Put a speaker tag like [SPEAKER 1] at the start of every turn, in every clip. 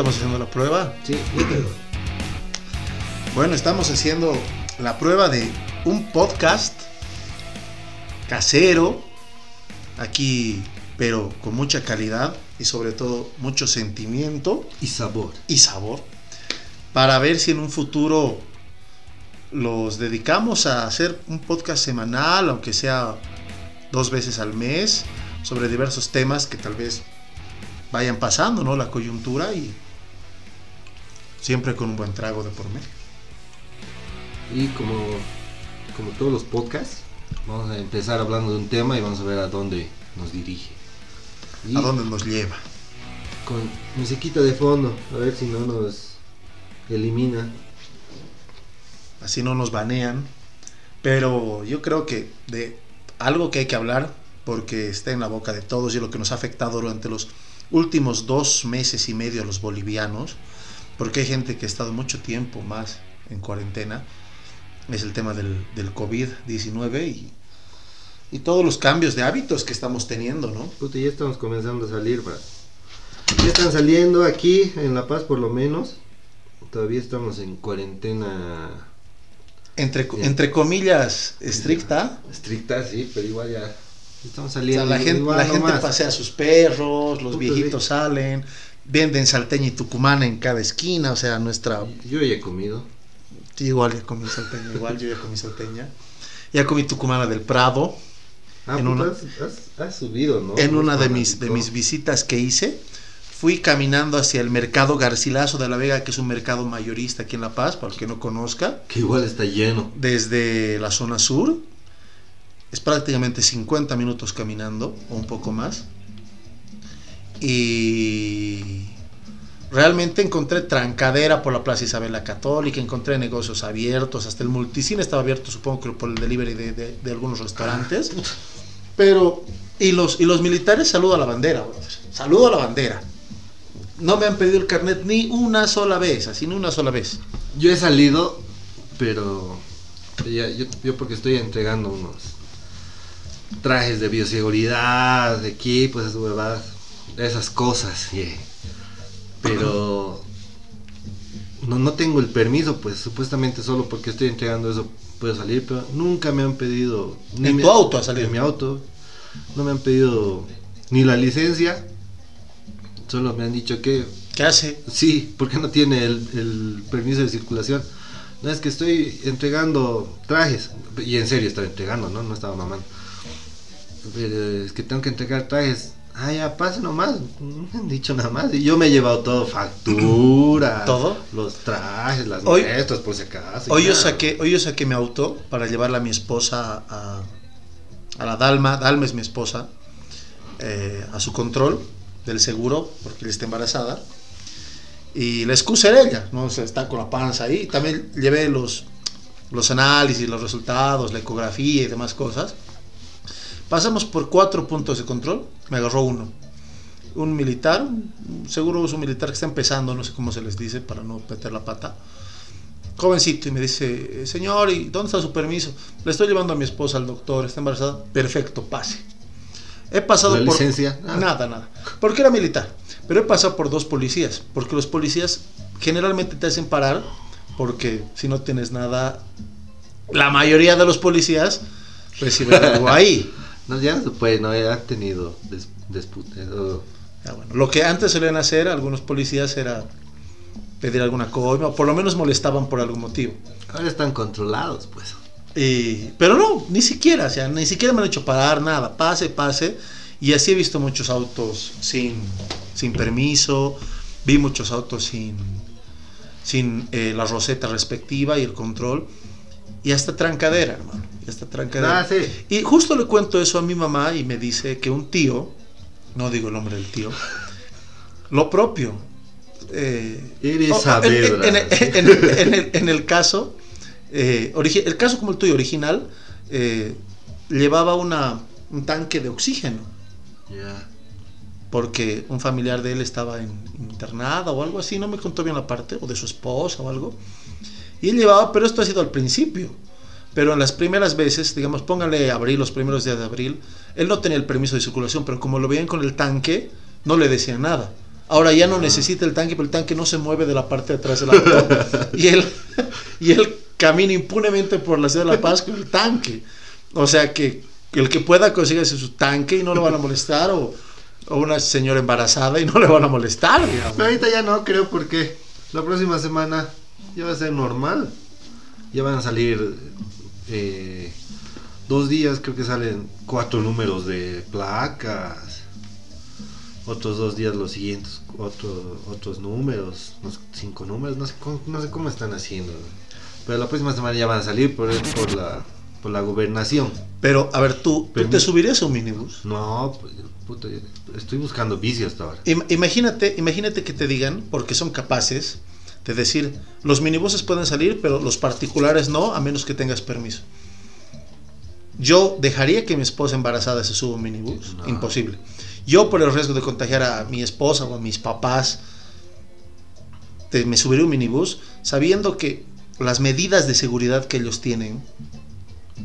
[SPEAKER 1] ¿Ya estamos haciendo la prueba?
[SPEAKER 2] Sí.
[SPEAKER 1] Bueno, estamos haciendo la prueba de un podcast casero, aquí, pero con mucha calidad y sobre todo mucho sentimiento
[SPEAKER 2] Y sabor.
[SPEAKER 1] y sabor, para ver si en un futuro los dedicamos a hacer un podcast semanal, aunque sea dos veces al mes, sobre diversos temas que tal vez vayan pasando, ¿no? La coyuntura y siempre con un buen trago de por medio.
[SPEAKER 2] Y como, como todos los podcasts, vamos a empezar hablando de un tema y vamos a ver a dónde nos dirige. Y
[SPEAKER 1] ¿A dónde nos lleva?
[SPEAKER 2] con musiquita de fondo, a ver si no nos elimina.
[SPEAKER 1] Así no nos banean. Pero yo creo que de algo que hay que hablar, porque está en la boca de todos y lo que nos ha afectado durante los últimos dos meses y medio a los bolivianos, porque hay gente que ha estado mucho tiempo más en cuarentena, es el tema del, del COVID-19 y, y todos los cambios de hábitos que estamos teniendo, ¿no?
[SPEAKER 2] Puta, ya estamos comenzando a salir, bro. Ya están saliendo aquí, en La Paz por lo menos. Todavía estamos en cuarentena
[SPEAKER 1] Entre, entre comillas, estricta.
[SPEAKER 2] estricta, sí, pero igual ya estamos
[SPEAKER 1] O sea,
[SPEAKER 2] saliendo.
[SPEAKER 1] la gente, la gente pasea a sus perros, los
[SPEAKER 2] Puta,
[SPEAKER 1] viejitos salen, venden salteña y tucumana en cada esquina, o sea, nuestra...
[SPEAKER 2] Yo ya he comido.
[SPEAKER 1] Sí, igual ya comí salteña, igual yo ya comí salteña. Ya comí tucumana del Prado.
[SPEAKER 2] Ah,
[SPEAKER 1] En
[SPEAKER 2] puta,
[SPEAKER 1] una-
[SPEAKER 2] has, has- subido, ¿no?
[SPEAKER 1] En una de mis, de mis visitas que hice, fui caminando hacia el mercado Garcilaso de la Vega, que es un mercado mayorista aquí en La Paz, para el que no conozca,
[SPEAKER 2] Que igual está lleno.
[SPEAKER 1] desde la zona sur. Es prácticamente 50 minutos caminando, o un poco más. Y realmente encontré trancadera por la Plaza Isabel la Católica, encontré negocios abiertos, hasta el multicine estaba abierto, supongo que por el delivery de, de- de algunos restaurantes. Pero, y los, y los militares, saludo a la bandera, saludo a la bandera. No me han pedido el carnet ni una sola vez, así ni una sola vez.
[SPEAKER 2] Yo he salido, pero ya- yo, yo porque estoy entregando unos trajes de bioseguridad, equipos, esas huevadas, esas cosas, yeah. pero no, no tengo el permiso, pues supuestamente solo porque estoy entregando eso puedo salir, pero nunca me han pedido
[SPEAKER 1] En
[SPEAKER 2] mi-
[SPEAKER 1] tu auto ha salido.
[SPEAKER 2] en mi auto, no me han pedido ni la licencia, solo me han dicho que
[SPEAKER 1] ¿Qué hace?
[SPEAKER 2] Sí, porque no tiene el, el permiso de circulación. No, es que estoy entregando trajes. Y en serio estaba entregando, ¿no? No estaba mamando. Pero es que tengo que entregar trajes. Ah, ya, nomás. No me han dicho nada más. Y yo me he llevado todo, factura.
[SPEAKER 1] ¿Todo?
[SPEAKER 2] Los trajes, las
[SPEAKER 1] Hoy-
[SPEAKER 2] muestras, por si acaso.
[SPEAKER 1] Hoy yo, saqué, hoy yo saqué mi auto para llevarla a mi esposa a, a la Dalma. Dalma es mi esposa. eh, a su control del seguro, porque ella está embarazada. Y la excusa era ella, ¿no? O sea, está con la panza ahí. También llevé los, los análisis, los resultados, la ecografía y demás cosas. Pasamos por cuatro puntos de control. Me agarró uno. Un militar, seguro es un militar que está empezando, no sé cómo se les dice para no meter la pata jovencito y me dice, señor, ¿y dónde está su permiso? Le estoy llevando a mi esposa al doctor, está embarazada. Perfecto, pase. He pasado
[SPEAKER 2] ¿La
[SPEAKER 1] por...
[SPEAKER 2] licencia? Ah.
[SPEAKER 1] Nada, nada. Porque era militar. Pero he pasado por dos policías. Porque los policías generalmente te hacen parar porque si no tienes nada, la mayoría de los policías reciben algo ahí.
[SPEAKER 2] No, ya se puede, no, han tenido des- o-
[SPEAKER 1] Ya, bueno, lo que antes solían hacer algunos policías era pedir alguna coima o por lo menos molestaban por algún motivo.
[SPEAKER 2] Ahora están controlados, pues.
[SPEAKER 1] Y- pero no, ni siquiera, o sea, ni siquiera me han hecho parar nada, pase, pase. Y así he visto muchos autos sin, sin permiso, vi muchos autos sin, sin eh, la roseta respectiva y el control. Y hasta trancadera, hermano, y hasta trancadera.
[SPEAKER 2] Ah, sí.
[SPEAKER 1] Y justo le cuento eso a mi mamá y me dice que un tío, no digo el nombre del tío, lo propio. eh, en- el, en el caso, eh, el caso como el tuyo original, eh, llevaba una, un tanque de oxígeno
[SPEAKER 2] Ya.
[SPEAKER 1] porque un familiar de él estaba en, internado o algo así, no me contó bien la parte, o de su esposa o algo. Y él llevaba, pero esto ha sido al principio. Pero en las primeras veces, digamos, póngale abril, los primeros días de abril, él no tenía el permiso de circulación, pero como lo veían con el tanque, no le decían nada. Ahora ya no necesita el tanque, pero el tanque no se mueve de la parte de atrás del auto. y él, y él camina impunemente por la ciudad de La Paz con el tanque. O sea que el que pueda conseguir su tanque y no lo van a molestar, o, o una señora embarazada y no le van a molestar. digamos.
[SPEAKER 2] Pero ahorita ya no creo porque la próxima semana ya va a ser normal. Ya van a salir eh, dos días, creo que salen cuatro números de placas. Otros dos días los siguientes, otro- otros números, no sé, cinco números, no sé, cómo, no sé cómo están haciendo. Pero la próxima semana ya van a salir por, por, la, por la gobernación.
[SPEAKER 1] Pero, a ver, tú, ¿tú te subirías a un minibús?
[SPEAKER 2] No, pues, puta, estoy buscando bici hasta ahora.
[SPEAKER 1] Im- Imagínate, imagínate que te digan, porque son capaces de decir, los minibuses pueden salir, pero los particulares no, a menos que tengas permiso. Yo dejaría que mi esposa embarazada se suba a un minibús,
[SPEAKER 2] No.
[SPEAKER 1] imposible. Yo por el riesgo de contagiar a mi esposa o a mis papás, te- me subiría a un minibús sabiendo que las medidas de seguridad que ellos tienen,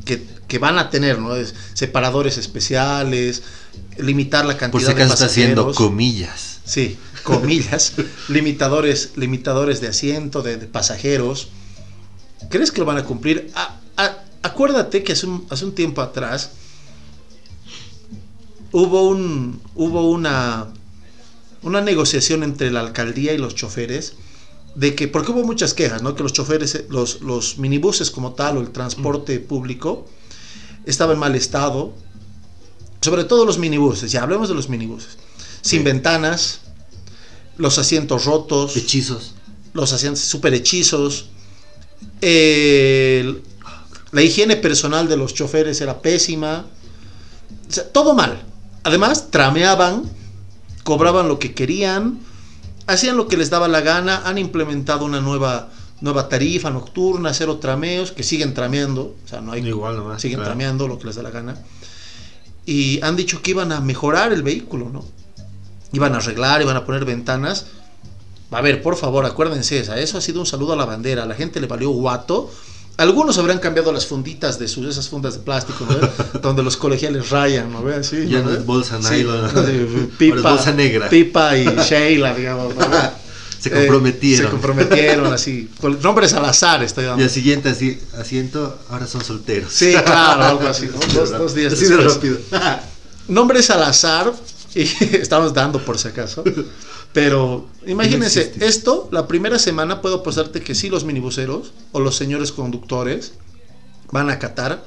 [SPEAKER 1] que, que van a tener, ¿no? Es separadores especiales, limitar la cantidad
[SPEAKER 2] Por si
[SPEAKER 1] de
[SPEAKER 2] acaso está haciendo
[SPEAKER 1] pasajeros.
[SPEAKER 2] comillas.
[SPEAKER 1] Sí, comillas, limitadores, limitadores de asiento, de, de pasajeros. ¿Crees que lo van a cumplir? A- a- acuérdate que hace un, hace un tiempo atrás hubo un hubo una una negociación entre la alcaldía y los choferes de que porque hubo muchas quejas, ¿no? Que los choferes, los los minibuses como tal o el transporte público estaba en mal estado, sobre todo los minibuses. Ya hablemos de los minibuses sin
[SPEAKER 2] Sí.
[SPEAKER 1] ventanas, los asientos rotos,
[SPEAKER 2] Hechizos.
[SPEAKER 1] los asientos super hechizos, la higiene personal de los choferes era pésima, o sea, todo mal. Además, trameaban, cobraban lo que querían, hacían lo que les daba la gana, han implementado una nueva, nueva tarifa nocturna, cero trameos, que siguen trameando, o sea, no hay
[SPEAKER 2] Igual nomás.
[SPEAKER 1] siguen
[SPEAKER 2] claro.
[SPEAKER 1] trameando lo que les da la gana. Y han dicho que iban a mejorar el vehículo, ¿no? Iban a arreglar, iban a poner ventanas. A ver, por favor, acuérdense, eso ha sido un saludo a la bandera. A la gente le valió guato. Algunos habrán cambiado las funditas de sus, esas fundas de plástico. Donde los colegiales rayan, ¿no? Así,
[SPEAKER 2] Ya
[SPEAKER 1] ¿no
[SPEAKER 2] es bolsa
[SPEAKER 1] Sí,
[SPEAKER 2] nylon.
[SPEAKER 1] sí,
[SPEAKER 2] Ahora es
[SPEAKER 1] pipa,
[SPEAKER 2] bolsa negra.
[SPEAKER 1] Pipa y Sheila, digamos. ¿no?
[SPEAKER 2] Se
[SPEAKER 1] Eh,
[SPEAKER 2] comprometieron.
[SPEAKER 1] se comprometieron, así. Con nombres al azar estoy dando.
[SPEAKER 2] Y al siguiente así, asiento, ahora son solteros.
[SPEAKER 1] Sí, claro, algo así. ¿no? Dos, dos días
[SPEAKER 2] Así de rápido.
[SPEAKER 1] Nombres al azar, y estamos dando por si acaso. Pero imagínense,
[SPEAKER 2] No
[SPEAKER 1] esto, la primera semana puedo apostarte que sí los minibuseros o los señores conductores van a acatar,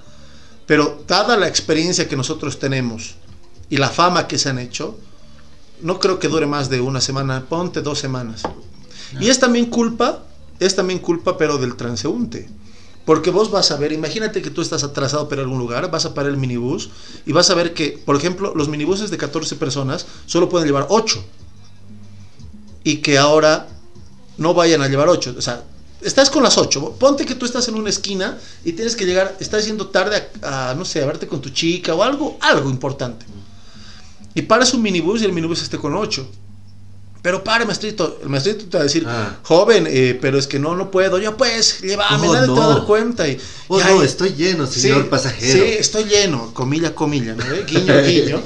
[SPEAKER 1] pero dada la experiencia que nosotros tenemos y la fama que se han hecho, no creo que dure más de una semana, ponte dos semanas. Y es también culpa, es también culpa, pero del transeúnte. Porque vos vas a ver, imagínate que tú estás atrasado por algún lugar, vas a parar el minibús y vas a ver que, por ejemplo, los minibuses de 14 personas solo pueden llevar 8. Y que ahora no vayan a llevar 8. O sea, estás con las 8. Ponte que tú estás en una esquina y tienes que llegar, estás yendo tarde a, a, no sé, a verte con tu chica o algo, algo importante. Y paras un minibús y el minibús esté con 8. Pero pare, maestrito. El maestrito te va a decir,
[SPEAKER 2] Ah.
[SPEAKER 1] joven, eh, pero es que no, no puedo. Yo pues, llévame,
[SPEAKER 2] Oh,
[SPEAKER 1] nadie te va a
[SPEAKER 2] no.
[SPEAKER 1] dar cuenta. Y,
[SPEAKER 2] Oh,
[SPEAKER 1] y
[SPEAKER 2] no, estoy lleno, señor
[SPEAKER 1] sí,
[SPEAKER 2] pasajero.
[SPEAKER 1] Sí, estoy lleno, comilla, comilla, ¿no? ve? Guiño, guiño.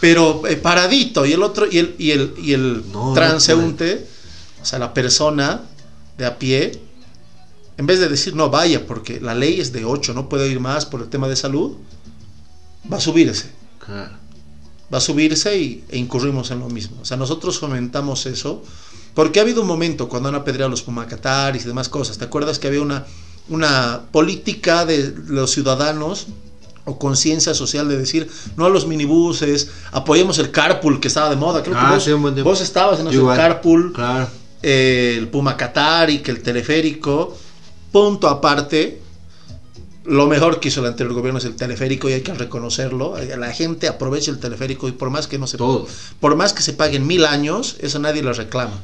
[SPEAKER 1] Pero eh, paradito. Y el otro, y el, y el, y el
[SPEAKER 2] No, no
[SPEAKER 1] transeúnte, o sea, la persona de a pie, en vez de decir no vaya, porque la ley es de 8, no puede ir más por el tema de salud, va a subirse
[SPEAKER 2] Claro.
[SPEAKER 1] Va a subirse y, e incurrimos en lo mismo. O sea, nosotros fomentamos eso porque ha habido un momento cuando han apedreado los pumacataris y demás cosas. ¿Te acuerdas que había una, una política de los ciudadanos o conciencia social de decir no a los minibuses, apoyemos el carpool que estaba de moda? Creo
[SPEAKER 2] Ah,
[SPEAKER 1] que vos,
[SPEAKER 2] sí, buen
[SPEAKER 1] vos estabas en
[SPEAKER 2] Igual.
[SPEAKER 1] carpool,
[SPEAKER 2] Claro.
[SPEAKER 1] eh, el pumacatari, que el teleférico. Punto aparte, lo mejor que hizo el anterior gobierno es el teleférico y hay que reconocerlo. La gente aprovecha el teleférico y por más que no se
[SPEAKER 2] Todo.
[SPEAKER 1] por más que se paguen mil años, eso nadie lo reclama.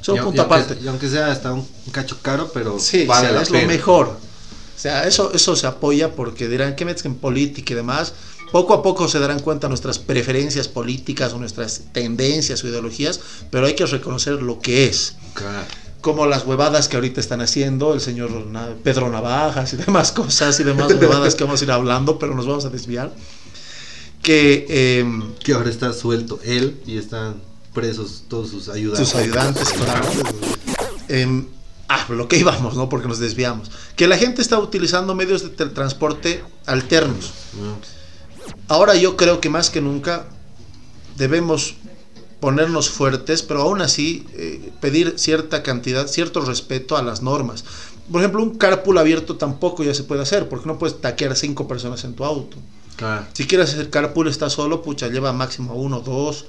[SPEAKER 1] Es un
[SPEAKER 2] Y au-
[SPEAKER 1] punto aparte.
[SPEAKER 2] Y aunque sea hasta un, cacho caro, pero
[SPEAKER 1] Sí,
[SPEAKER 2] vale
[SPEAKER 1] o sea,
[SPEAKER 2] la
[SPEAKER 1] es
[SPEAKER 2] pena.
[SPEAKER 1] lo mejor. O sea, eso, eso se apoya porque dirán, ¿qué metes en política y demás? Poco a poco se darán cuenta nuestras preferencias políticas o nuestras tendencias o ideologías, pero hay que reconocer lo que es.
[SPEAKER 2] Claro.
[SPEAKER 1] Como las huevadas que ahorita están haciendo el señor Pedro Navajas y demás cosas y demás huevadas que vamos a ir hablando, pero nos vamos a desviar. Que em,
[SPEAKER 2] Que ahora está suelto él y están presos todos sus ayudantes.
[SPEAKER 1] sus ayudantes, claro. Em, ah, lo que íbamos, ¿no? Porque nos desviamos. Que la gente está utilizando medios de transporte alternos.
[SPEAKER 2] ¿no?
[SPEAKER 1] Ahora yo creo que más que nunca debemos ponernos fuertes, pero aún así eh, pedir cierta cantidad, cierto respeto a las normas. Por ejemplo, un carpool abierto tampoco ya se puede hacer, porque no puedes taquear cinco personas en tu auto.
[SPEAKER 2] Claro.
[SPEAKER 1] Si quieres hacer carpool, está solo, pucha, lleva máximo uno, dos.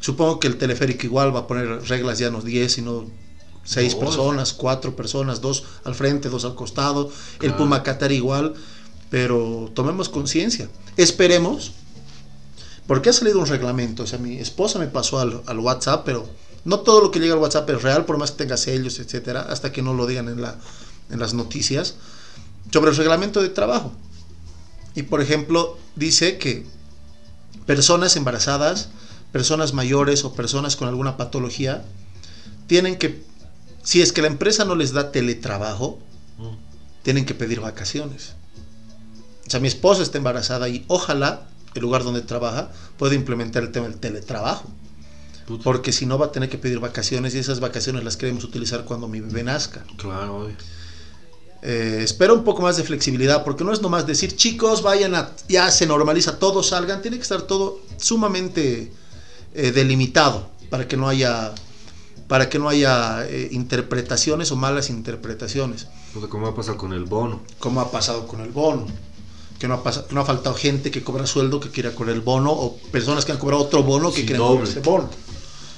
[SPEAKER 1] Supongo que el teleférico igual va a poner reglas ya no 10, sino seis
[SPEAKER 2] Dos.
[SPEAKER 1] personas, cuatro personas, dos al frente, dos al costado. El
[SPEAKER 2] Claro.
[SPEAKER 1] Pumacatar igual, pero tomemos conciencia. Esperemos, porque ha salido un reglamento. O sea, mi esposa me pasó al, al WhatsApp, pero no todo lo que llega al WhatsApp es real, por más que tenga sellos, etcétera, hasta que no lo digan en, la, en las noticias, sobre el reglamento de trabajo. Y por ejemplo, dice que personas embarazadas, personas mayores o personas con alguna patología tienen que, si es que la empresa no les da teletrabajo,
[SPEAKER 2] Mm.
[SPEAKER 1] tienen que pedir vacaciones. O sea, mi esposa está embarazada y ojalá el lugar donde trabaja pueda implementar el tema del teletrabajo.
[SPEAKER 2] Puta.
[SPEAKER 1] Porque si no va a tener que pedir vacaciones y esas vacaciones las queremos utilizar cuando mi bebé nazca.
[SPEAKER 2] Claro, obvio.
[SPEAKER 1] Eh, espero un poco más de flexibilidad, porque no es nomás decir, chicos, vayan a, ya se normaliza, todos salgan, tiene que estar todo sumamente eh, delimitado para que no haya, para que no haya eh, interpretaciones o malas interpretaciones,
[SPEAKER 2] como ha pasado con el bono.
[SPEAKER 1] como ha pasado con el bono. Que no, ha pasado, que no ha faltado gente que cobra sueldo que quiera cobrar el bono o personas que han cobrado otro bono que
[SPEAKER 2] Sí,
[SPEAKER 1] quieren cobrar ese bono.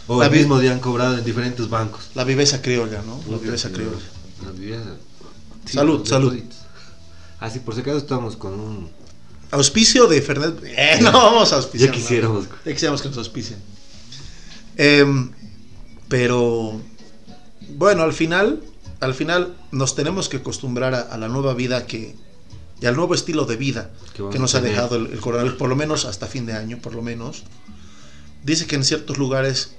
[SPEAKER 2] O
[SPEAKER 1] La
[SPEAKER 2] el mismo día han cobrado en diferentes bancos.
[SPEAKER 1] La viveza criolla, ¿no? La viveza criolla.
[SPEAKER 2] La viveza.
[SPEAKER 1] Salud, salud.
[SPEAKER 2] toditos. Ah, por si acaso estamos con un...
[SPEAKER 1] Auspicio de Fernet. Eh, no vamos a auspiciar.
[SPEAKER 2] Ya quisiéramos.
[SPEAKER 1] nada. Ya quisiéramos que nos auspicien. Em, pero bueno, al final, al final nos tenemos que acostumbrar a, a la nueva vida que y al nuevo estilo de vida
[SPEAKER 2] Que
[SPEAKER 1] nos ha dejado el, el coronavirus, por lo menos hasta fin de año, por lo menos. Dice que en ciertos lugares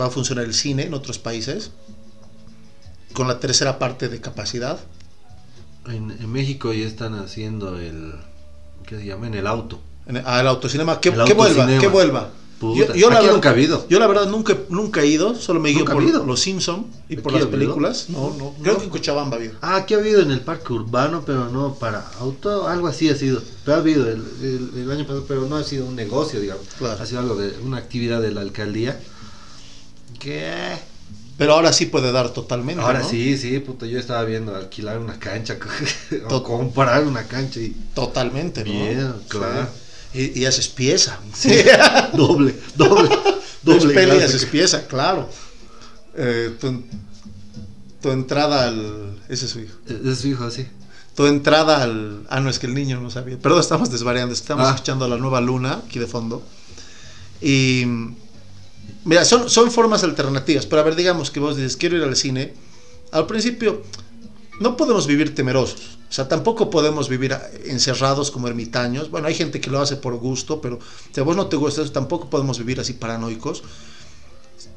[SPEAKER 1] va a funcionar el cine, en otros países, con la tercera parte de capacidad.
[SPEAKER 2] En, en México ya están haciendo el... ¿Qué se llama? En el auto.
[SPEAKER 1] En el, ah, el autocinema, que,
[SPEAKER 2] El
[SPEAKER 1] que vuelva, que vuelva.
[SPEAKER 2] Puta,
[SPEAKER 1] Yo, yo la verdad,
[SPEAKER 2] nunca ha habido.
[SPEAKER 1] yo la verdad nunca, nunca he ido, solo me guío
[SPEAKER 2] ¿Nunca ha
[SPEAKER 1] por
[SPEAKER 2] habido?
[SPEAKER 1] los Simpson y por
[SPEAKER 2] ¿Aquí
[SPEAKER 1] las películas. No, no, creo que en Cochabamba ha habido.
[SPEAKER 2] Ah, aquí ha habido en el parque urbano, pero no para auto, algo así ha sido. Pero ha habido el, el- el año pasado, pero no ha sido un negocio, digamos.
[SPEAKER 1] Claro.
[SPEAKER 2] Ha sido algo de una actividad de la alcaldía. Que
[SPEAKER 1] Pero ahora sí puede dar totalmente.
[SPEAKER 2] ahora
[SPEAKER 1] ¿no?
[SPEAKER 2] sí, sí, puta, yo estaba viendo alquilar una cancha o comprar una cancha y
[SPEAKER 1] Totalmente, ¿no?
[SPEAKER 2] Bien, claro.
[SPEAKER 1] Sí. Y, y haces pieza.
[SPEAKER 2] doble, doble,
[SPEAKER 1] Dos
[SPEAKER 2] doble.
[SPEAKER 1] peli y haces pieza, claro. Eh, tu, tu entrada al. Ese es su hijo.
[SPEAKER 2] Es su hijo, sí.
[SPEAKER 1] Tu entrada al. Ah, no, es que el niño no sabía. Perdón, estamos desvariando. Estamos
[SPEAKER 2] Ah.
[SPEAKER 1] escuchando la nueva luna aquí de fondo. Y. Mira, son, son formas alternativas. Pero a ver, digamos que vos dices, quiero ir al cine. Al principio, no podemos vivir temerosos. O sea, tampoco podemos vivir encerrados como ermitaños. Bueno, hay gente que lo hace por gusto, pero si a vos no te gusta eso, tampoco podemos vivir así paranoicos.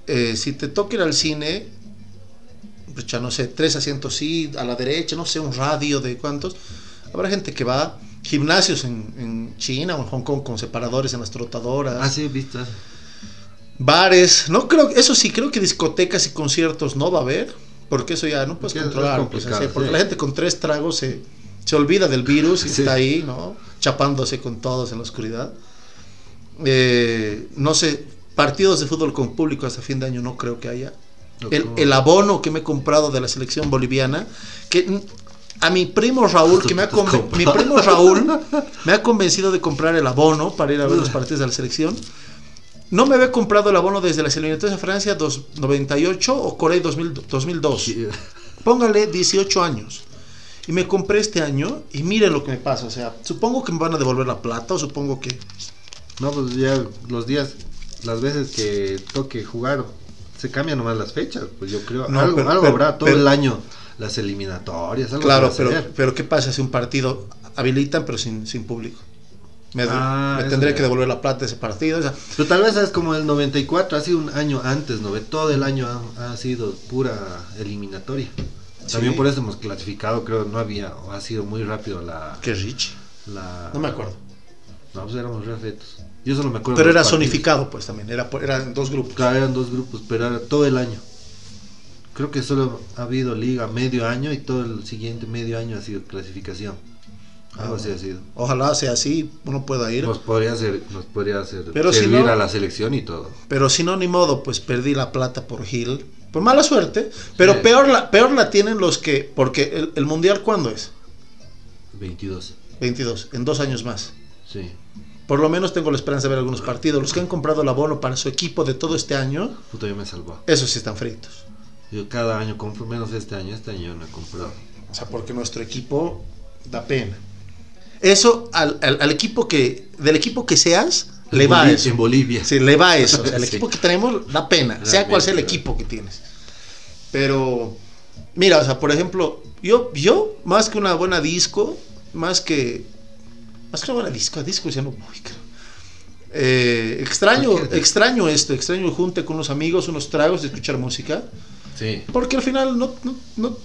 [SPEAKER 1] Eh, si te toca ir al cine, ya no sé, tres asientos sí, a la derecha, no sé, un radio de cuántos. Habrá gente que va, gimnasios en, en China o en Hong Kong con separadores en las trotadoras,
[SPEAKER 2] Ah, sí, visto.
[SPEAKER 1] bares, no creo, eso sí, creo que discotecas y conciertos no va a haber, porque eso ya no puedes
[SPEAKER 2] es
[SPEAKER 1] controlar, pues, así, porque
[SPEAKER 2] sí.
[SPEAKER 1] la gente con tres tragos se, se olvida del virus y
[SPEAKER 2] Sí.
[SPEAKER 1] está ahí, ¿no? Chapándose con todos en la oscuridad. Eh, no sé, partidos de fútbol con público hasta fin de año no creo que haya. El, el abono que me he comprado de la selección boliviana, que a mi primo Raúl, que me ha mi primo Raúl me ha convencido de comprar el abono para ir a ver los partidos de la selección. No me había comprado el abono desde las eliminatorias de Francia dos- 98 o Corea 2000 2002.
[SPEAKER 2] Sí.
[SPEAKER 1] Póngale 18 años. Y me compré este año y miren lo que me pasa. O sea, supongo que me van a devolver la plata o supongo que...
[SPEAKER 2] No, pues ya los días, las veces que toque jugar, se cambian nomás las fechas. Pues yo creo,
[SPEAKER 1] No,
[SPEAKER 2] algo,
[SPEAKER 1] pero-
[SPEAKER 2] algo
[SPEAKER 1] pero-
[SPEAKER 2] habrá todo
[SPEAKER 1] pero-
[SPEAKER 2] el año, las eliminatorias, algo
[SPEAKER 1] Claro, pero, pero ¿qué pasa si un partido habilitan pero sin, sin público? Me,
[SPEAKER 2] Ah,
[SPEAKER 1] me
[SPEAKER 2] ya.
[SPEAKER 1] que devolver la plata de ese partido. o sea,
[SPEAKER 2] Pero tal vez es como el 94, ha sido un año antes, ¿no? ve? Todo el año ha, ha sido pura eliminatoria. También por eso hemos clasificado, creo, no había, o ha sido muy rápido la...
[SPEAKER 1] qué rich.
[SPEAKER 2] la
[SPEAKER 1] No me acuerdo.
[SPEAKER 2] No, pues éramos refletos. Yo solo me acuerdo.
[SPEAKER 1] Pero era
[SPEAKER 2] partidos.
[SPEAKER 1] zonificado, pues también. Era, eran dos grupos.
[SPEAKER 2] Claro, eran dos grupos, pero era todo el año. Creo que solo ha habido liga medio año y todo el siguiente medio año ha sido clasificación. Algo así ha sido.
[SPEAKER 1] Ojalá sea así, uno pueda ir.
[SPEAKER 2] Nos podría hacer, nos podría hacer
[SPEAKER 1] Pero si
[SPEAKER 2] servir
[SPEAKER 1] no-
[SPEAKER 2] a la selección y todo.
[SPEAKER 1] Pero si no, ni modo, pues perdí la plata por Hill. Por mala suerte. Pero
[SPEAKER 2] Sí.
[SPEAKER 1] peor, la, peor la tienen los que. Porque el, el mundial, ¿cuándo es?
[SPEAKER 2] 22.
[SPEAKER 1] 22, en dos años más.
[SPEAKER 2] Sí.
[SPEAKER 1] Por lo menos tengo la esperanza de ver algunos partidos. Los que han comprado el abono para su equipo de todo este año,
[SPEAKER 2] Puta, yo me salvado.
[SPEAKER 1] esos sí están fritos.
[SPEAKER 2] Yo cada año compro, menos este año. Este año no he comprado.
[SPEAKER 1] O sea, porque nuestro equipo da pena. Eso al, al- al equipo que. Del equipo que seas, le
[SPEAKER 2] En
[SPEAKER 1] va
[SPEAKER 2] Boli-
[SPEAKER 1] eso.
[SPEAKER 2] En Bolivia.
[SPEAKER 1] Sí, le va eso. O sea, el
[SPEAKER 2] Sí.
[SPEAKER 1] equipo que tenemos da pena, sea cual sea el equipo que tienes. Pero, mira, o sea, por ejemplo, yo, yo más que una buena disco, más que. Más que una buena disco, a disco ya no voy. Eh, extraño, extraño esto, extraño junte con unos amigos, unos tragos, de escuchar música.
[SPEAKER 2] Sí.
[SPEAKER 1] Porque al final no, no, no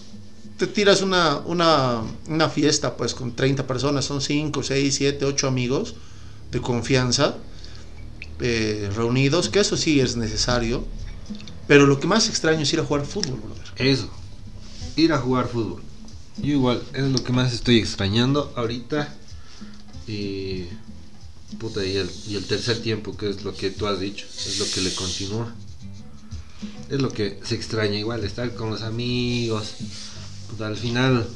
[SPEAKER 1] tiras una, una, una fiesta pues con 30 personas, son 5, 6, 7, 8 amigos de confianza eh, reunidos, que eso sí es necesario. Pero lo que más extraño es ir a jugar fútbol, brother.
[SPEAKER 2] Eso. Ir a jugar fútbol. Yo igual, es lo que más estoy extrañando ahorita. Y. Puta, y el, y el tercer tiempo, que es lo que tú has dicho, es lo que le continúa. Es lo que se extraña igual, estar con los amigos. Puta, al final,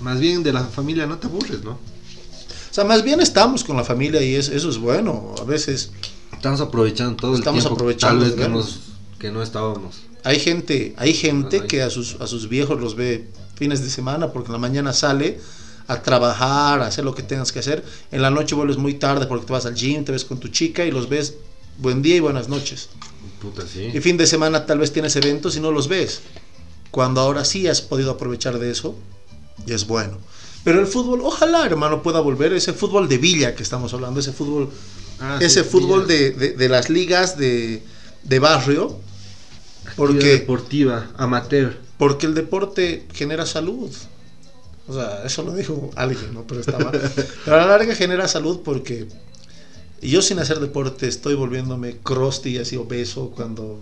[SPEAKER 2] más bien de la familia no te aburres, ¿no?
[SPEAKER 1] O sea, más bien estamos con la familia y es- eso es bueno. A veces
[SPEAKER 2] Estamos aprovechando todo el
[SPEAKER 1] Estamos
[SPEAKER 2] tiempo.
[SPEAKER 1] aprovechando,
[SPEAKER 2] Tal vez que, nos- que no estábamos.
[SPEAKER 1] hay gente, hay gente que a sus, a sus viejos los ve fines de semana porque en la mañana sale a trabajar, a hacer lo que tengas que hacer. En la noche vuelves muy tarde porque te vas al gym, te ves con tu chica y los ves buen día y buenas noches.
[SPEAKER 2] Puta, sí.
[SPEAKER 1] Y fin de semana tal vez tienes eventos y no los ves. Cuando ahora sí has podido aprovechar de eso, y es bueno. Pero el fútbol, ojalá hermano pueda volver, ese fútbol de villa que estamos hablando, ese fútbol,
[SPEAKER 2] Ah,
[SPEAKER 1] ese
[SPEAKER 2] sí,
[SPEAKER 1] fútbol de, de- de las ligas de, de barrio, porque,
[SPEAKER 2] deportiva, amateur.
[SPEAKER 1] porque el deporte genera salud. O sea, eso lo dijo alguien, ¿no? Pero estaba. Pero a la larga genera salud porque yo sin hacer deporte estoy volviéndome crusty, así obeso, cuando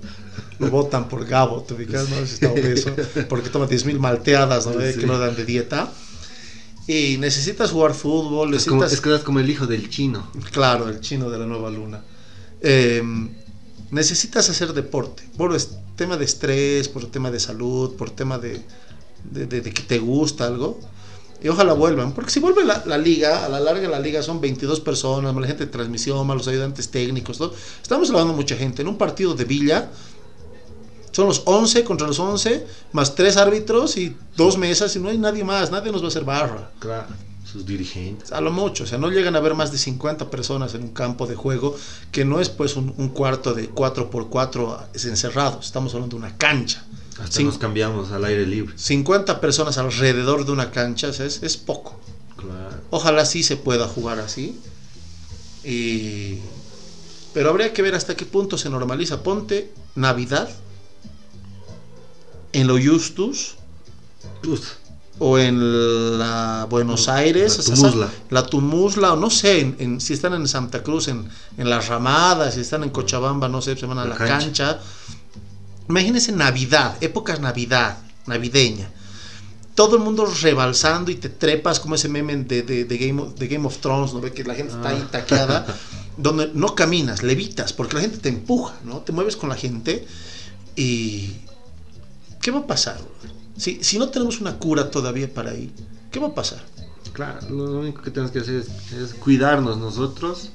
[SPEAKER 1] lo botan por Gabo, ¿te ubicas? ¿no? Si está obeso, porque toma 10.000 malteadas, ¿no? Eh,
[SPEAKER 2] Sí.
[SPEAKER 1] Que no dan de dieta. Y necesitas jugar fútbol,
[SPEAKER 2] Es, como,
[SPEAKER 1] necesitas...
[SPEAKER 2] es que eres como el hijo del chino.
[SPEAKER 1] Claro, el chino de la nueva luna. Eh, necesitas hacer deporte. Por es- tema de estrés, por tema de salud, por tema de, de- de- de que te gusta algo. Y ojalá vuelvan. Porque si vuelve la, la liga, a la larga la liga son 22 personas, más la gente de transmisión, más los ayudantes técnicos. ¿no? Estamos hablando de mucha gente. En un partido de Villa son los 11 contra los 11, más tres árbitros y dos mesas y no hay nadie más. Nadie nos va a hacer barra.
[SPEAKER 2] Claro. Sus dirigentes.
[SPEAKER 1] A lo mucho, o sea, no llegan a haber más de 50 personas en un campo de juego, que no es pues un, un cuarto de 4x4 es encerrado, estamos hablando de una cancha.
[SPEAKER 2] Hasta
[SPEAKER 1] Cin-
[SPEAKER 2] nos cambiamos al aire libre.
[SPEAKER 1] 50 personas alrededor de una cancha o es, es poco.
[SPEAKER 2] Claro.
[SPEAKER 1] Ojalá sí se pueda jugar así. Y... Pero habría que ver hasta qué punto se normaliza. Ponte Navidad en lo Justus
[SPEAKER 2] Uf,
[SPEAKER 1] o en la Buenos Aires,
[SPEAKER 2] La
[SPEAKER 1] o sea,
[SPEAKER 2] Tumusla.
[SPEAKER 1] sa- la Tumusla, o no sé, en, en- si están en Santa Cruz, en, en Las Ramadas, si están en Cochabamba, no sé, se van a
[SPEAKER 2] La
[SPEAKER 1] la,
[SPEAKER 2] cancha.
[SPEAKER 1] cancha. Imagínense Navidad, épocas Navidad, navideña. Todo el mundo rebalsando y te trepas como ese meme de, de- de Game, of, de Game of Thrones, ¿no? Ve que la gente está ahí
[SPEAKER 2] Ah.
[SPEAKER 1] taqueada, donde no caminas, levitas, porque la gente te empuja, ¿no? Te mueves con la gente y... ¿Qué va a pasar? Si, si no tenemos una cura todavía para ahí, ¿qué va a pasar?
[SPEAKER 2] Claro, lo único que tenemos que hacer es, es cuidarnos nosotros.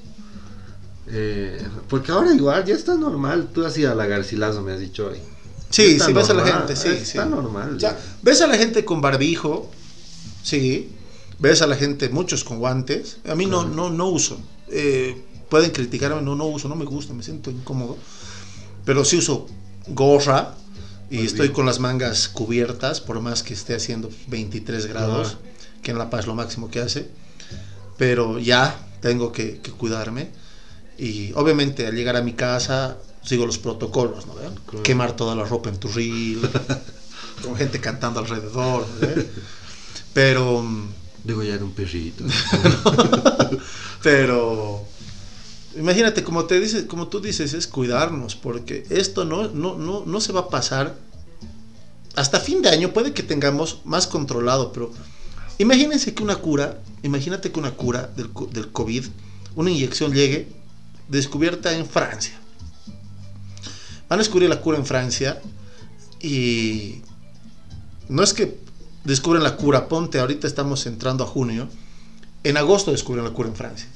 [SPEAKER 2] Eh, porque ahora igual ya está normal. Tú hacías la garcilazo, me has dicho hoy.
[SPEAKER 1] Sí, sí, ves a la
[SPEAKER 2] normal,
[SPEAKER 1] gente, sí,
[SPEAKER 2] Está
[SPEAKER 1] sí.
[SPEAKER 2] normal.
[SPEAKER 1] O sea, ves a la gente con barbijo, sí, ves a la gente, muchos con guantes. A mí no,
[SPEAKER 2] Claro.
[SPEAKER 1] no, no uso. Eh, pueden criticarme, no, no uso, no me gusta, me siento incómodo. Pero sí uso gorra y
[SPEAKER 2] Muy
[SPEAKER 1] estoy
[SPEAKER 2] bien.
[SPEAKER 1] con las mangas cubiertas, por más que esté haciendo 23 grados, que en La Paz lo máximo que hace. Pero ya tengo que, que cuidarme. Y obviamente al llegar a mi casa sigo los protocolos, ¿no?
[SPEAKER 2] Claro.
[SPEAKER 1] Quemar toda la ropa en tu reel, con gente cantando alrededor, ¿no? ¿Ve? Pero, mm,
[SPEAKER 2] Degollar un perrito.
[SPEAKER 1] Pero imagínate, como te dices, como tú dices, es cuidarnos, porque esto no, no, no, no se va a pasar. Hasta fin de año puede que tengamos más controlado, pero imagínense que una cura, imagínate que una cura del, del COVID, una inyección llegue descubierta en Francia. Van a descubrir la cura en Francia y no es que descubren la cura, ponte, ahorita estamos entrando a junio, en agosto descubren la cura en Francia.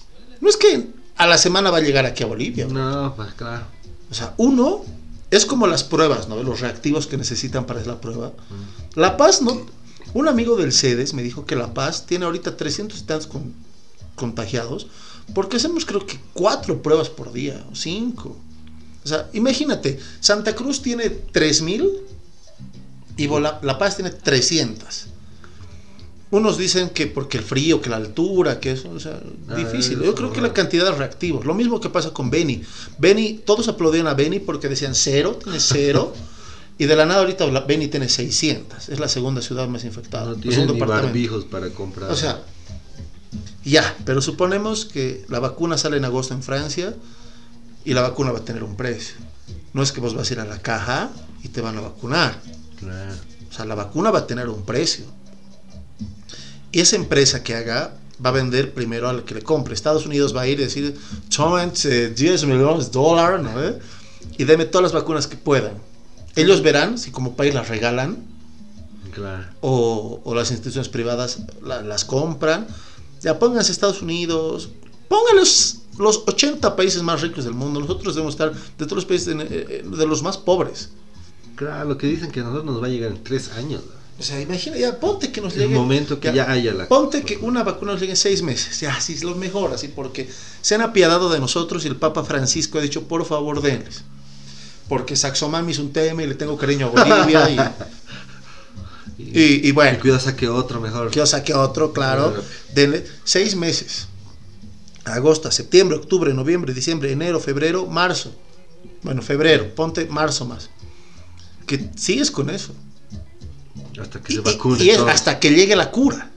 [SPEAKER 1] No es que a la semana va a llegar aquí a Bolivia.
[SPEAKER 2] No, pues claro.
[SPEAKER 1] O sea, uno es como las pruebas, ¿no? Los reactivos que necesitan para hacer la prueba. La Paz, ¿no? Un amigo del CEDES me dijo que La Paz tiene ahorita 300 y tantos con- contagiados porque hacemos creo que cuatro pruebas por día o cinco. O sea, imagínate, Santa Cruz tiene 3000 y Bola- La Paz tiene 300. Unos dicen que porque el frío, que la altura, que eso, o sea,
[SPEAKER 2] Ah,
[SPEAKER 1] difícil. Yo creo que la cantidad de reactivos. Lo mismo que pasa con Beni. Beni, todos aplaudían a Beni porque decían cero, tiene cero. y de la nada ahorita Beni tiene 600. Es la segunda ciudad más infectada.
[SPEAKER 2] No tienen ni barbijos para comprar.
[SPEAKER 1] O sea, ya, pero suponemos que la vacuna sale en agosto en Francia y la vacuna va a tener un precio. No es que vos vas a ir a la caja y te van a vacunar.
[SPEAKER 2] Claro.
[SPEAKER 1] O sea, la vacuna va a tener un precio. Y esa empresa que haga va a vender primero al que le compre. Estados Unidos va a ir y decir, tomen eh, 10 millones de dólares, ¿no? eh? Y deme todas las vacunas que puedan. Ellos verán si como país las regalan
[SPEAKER 2] Claro.
[SPEAKER 1] o, o las instituciones privadas la- las compran. Ya pónganse Estados Unidos, pónganlos los 80 países más ricos del mundo. Nosotros debemos estar de todos los países en- eh, de los más pobres.
[SPEAKER 2] Claro, lo que dicen que a nosotros nos va a llegar en tres años.
[SPEAKER 1] O sea, imagina, ya ponte que nos
[SPEAKER 2] El
[SPEAKER 1] llegue.
[SPEAKER 2] momento que ya haya la.
[SPEAKER 1] Ponte que una vacuna nos llegue en seis meses. Ya, así es lo mejor, así porque se han apiadado de nosotros y el Papa Francisco ha dicho, por favor, denles. Porque Saxomami es un tema y le tengo cariño a Bolivia. Y,
[SPEAKER 2] Y,
[SPEAKER 1] bueno,
[SPEAKER 2] y cuidado, saque otro mejor.
[SPEAKER 1] que yo saque otro, claro. Denle seis meses. Agosto, septiembre, octubre, noviembre, diciembre, enero, febrero, marzo. Bueno, febrero, ponte marzo más. Que sigues con eso.
[SPEAKER 2] Hasta que
[SPEAKER 1] Y,
[SPEAKER 2] se vacunen
[SPEAKER 1] y es hasta que llegue la cura.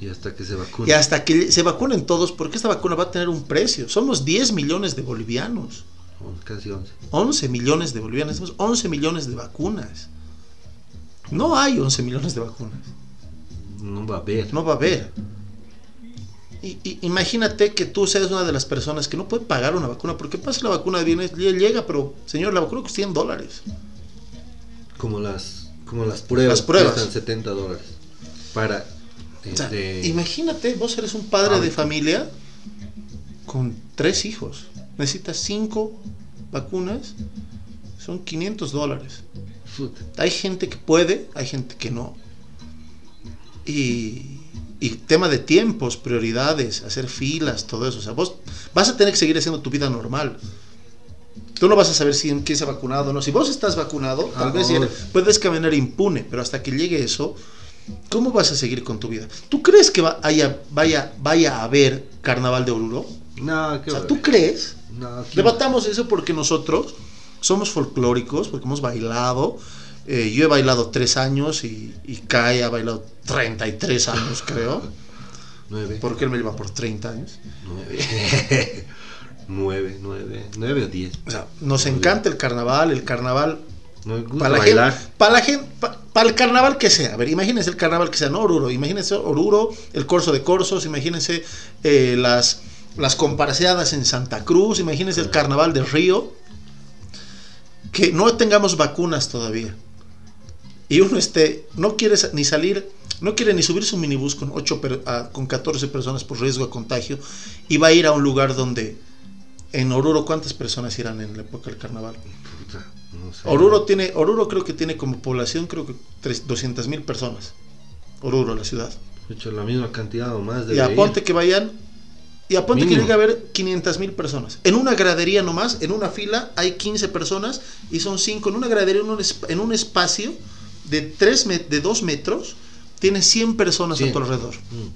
[SPEAKER 2] Y hasta que se vacunen.
[SPEAKER 1] Y hasta que se vacunen todos, porque esta vacuna va a tener un precio. Somos 10 millones de bolivianos.
[SPEAKER 2] Casi 11.
[SPEAKER 1] 11 millones de bolivianos. Tenemos 11 millones de vacunas. No hay 11 millones de vacunas.
[SPEAKER 2] No va a haber.
[SPEAKER 1] No va a haber. Y, y imagínate que tú seas una de las personas que no puede pagar una vacuna. Porque pasa la vacuna de bienes, llega, pero señor, la vacuna cuesta 100 dólares.
[SPEAKER 2] Como las, como las pruebas.
[SPEAKER 1] Las pruebas.
[SPEAKER 2] Cuestan 70 dólares. Para.
[SPEAKER 1] O sea,
[SPEAKER 2] este,
[SPEAKER 1] imagínate, vos eres un padre de familia con tres hijos. Necesitas cinco vacunas. Son 500 dólares. Hay gente que puede, hay gente que no. Y, y tema de tiempos, prioridades, hacer filas, todo eso. O sea, vos vas a tener que seguir haciendo tu vida normal. Tú no vas a saber si quién se ha vacunado o no. Si vos estás vacunado, tal
[SPEAKER 2] Ah,
[SPEAKER 1] vez
[SPEAKER 2] oh.
[SPEAKER 1] ya puedes caminar impune, pero hasta que llegue eso, ¿cómo vas a seguir con tu vida? ¿Tú crees que va- haya, vaya, vaya a haber carnaval de Oruro?
[SPEAKER 2] No, qué
[SPEAKER 1] O sea, ¿tú crees?
[SPEAKER 2] No, ¿quién-
[SPEAKER 1] Debatamos eso porque nosotros somos folclóricos, porque hemos bailado. Eh, yo he bailado tres años y, y Kai ha bailado 33 años, creo.
[SPEAKER 2] Nueve.
[SPEAKER 1] Porque él me lleva por 30 años.
[SPEAKER 2] Nueve. nueve, nueve. Nueve o diez.
[SPEAKER 1] O sea, nos encanta el carnaval. El carnaval, para la,
[SPEAKER 2] bailar.
[SPEAKER 1] gente, para la gente, pa- para el carnaval que sea. A ver, imagínense el carnaval que sea, no Oruro. Imagínense Oruro, el corso de corsos. Imagínense eh, las, las comparaseadas en Santa Cruz. Imagínense el carnaval del Río. Que no tengamos vacunas todavía. Y uno esté, no quiere ni salir, no quiere ni subir su minibús con, ocho per- ah, con 14 personas por riesgo de contagio. Y va a ir a un lugar donde, en Oruro, ¿cuántas personas irán en la época del carnaval?
[SPEAKER 2] Puta, no sé.
[SPEAKER 1] Oruro tiene, Oruro creo que tiene como población, creo que 200 mil personas. Oruro, la ciudad.
[SPEAKER 2] De hecho, la misma cantidad o más de
[SPEAKER 1] Y aponte que vayan, y aponte que llegue a haber 500 mil personas. En una gradería nomás, en una fila hay 15 personas y son 5. En una gradería, en un, esp- en un espacio de, 3 de 2 metros, tiene 100 personas a tu alrededor.
[SPEAKER 2] Mm.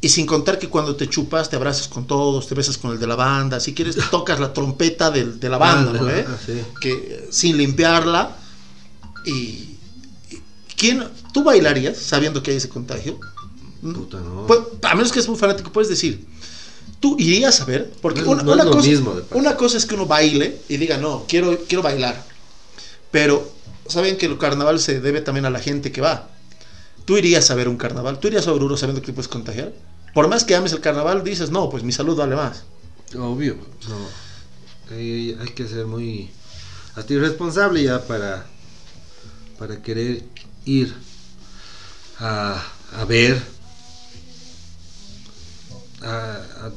[SPEAKER 1] Y sin contar que cuando te chupas, te abrazas con todos, te besas con el de la banda. Si quieres, tocas la trompeta de la banda, ¿no? ¿Eh?
[SPEAKER 2] ah, sí.
[SPEAKER 1] que sin limpiarla y, y ¿quién, ¿Tú bailarías sabiendo que hay ese contagio?
[SPEAKER 2] Puta, no.
[SPEAKER 1] Pues, a menos que es muy fanático, puedes decir, ¿tú irías a ver? Porque
[SPEAKER 2] No
[SPEAKER 1] una,
[SPEAKER 2] no
[SPEAKER 1] cosa,
[SPEAKER 2] mismo, de paso.
[SPEAKER 1] una cosa es que uno baile y diga, no, quiero, quiero bailar. Pero, ¿saben que el carnaval se debe también a la gente que va? ¿Tú irías a ver un carnaval? ¿Tú irías a Oruro sabiendo que te puedes contagiar? Por más que ames el carnaval, dices, no, pues mi salud vale más.
[SPEAKER 2] Obvio. No. Hay, hay que ser muy. Hasta irresponsable ya para. Para querer ir a, a ver. A, a-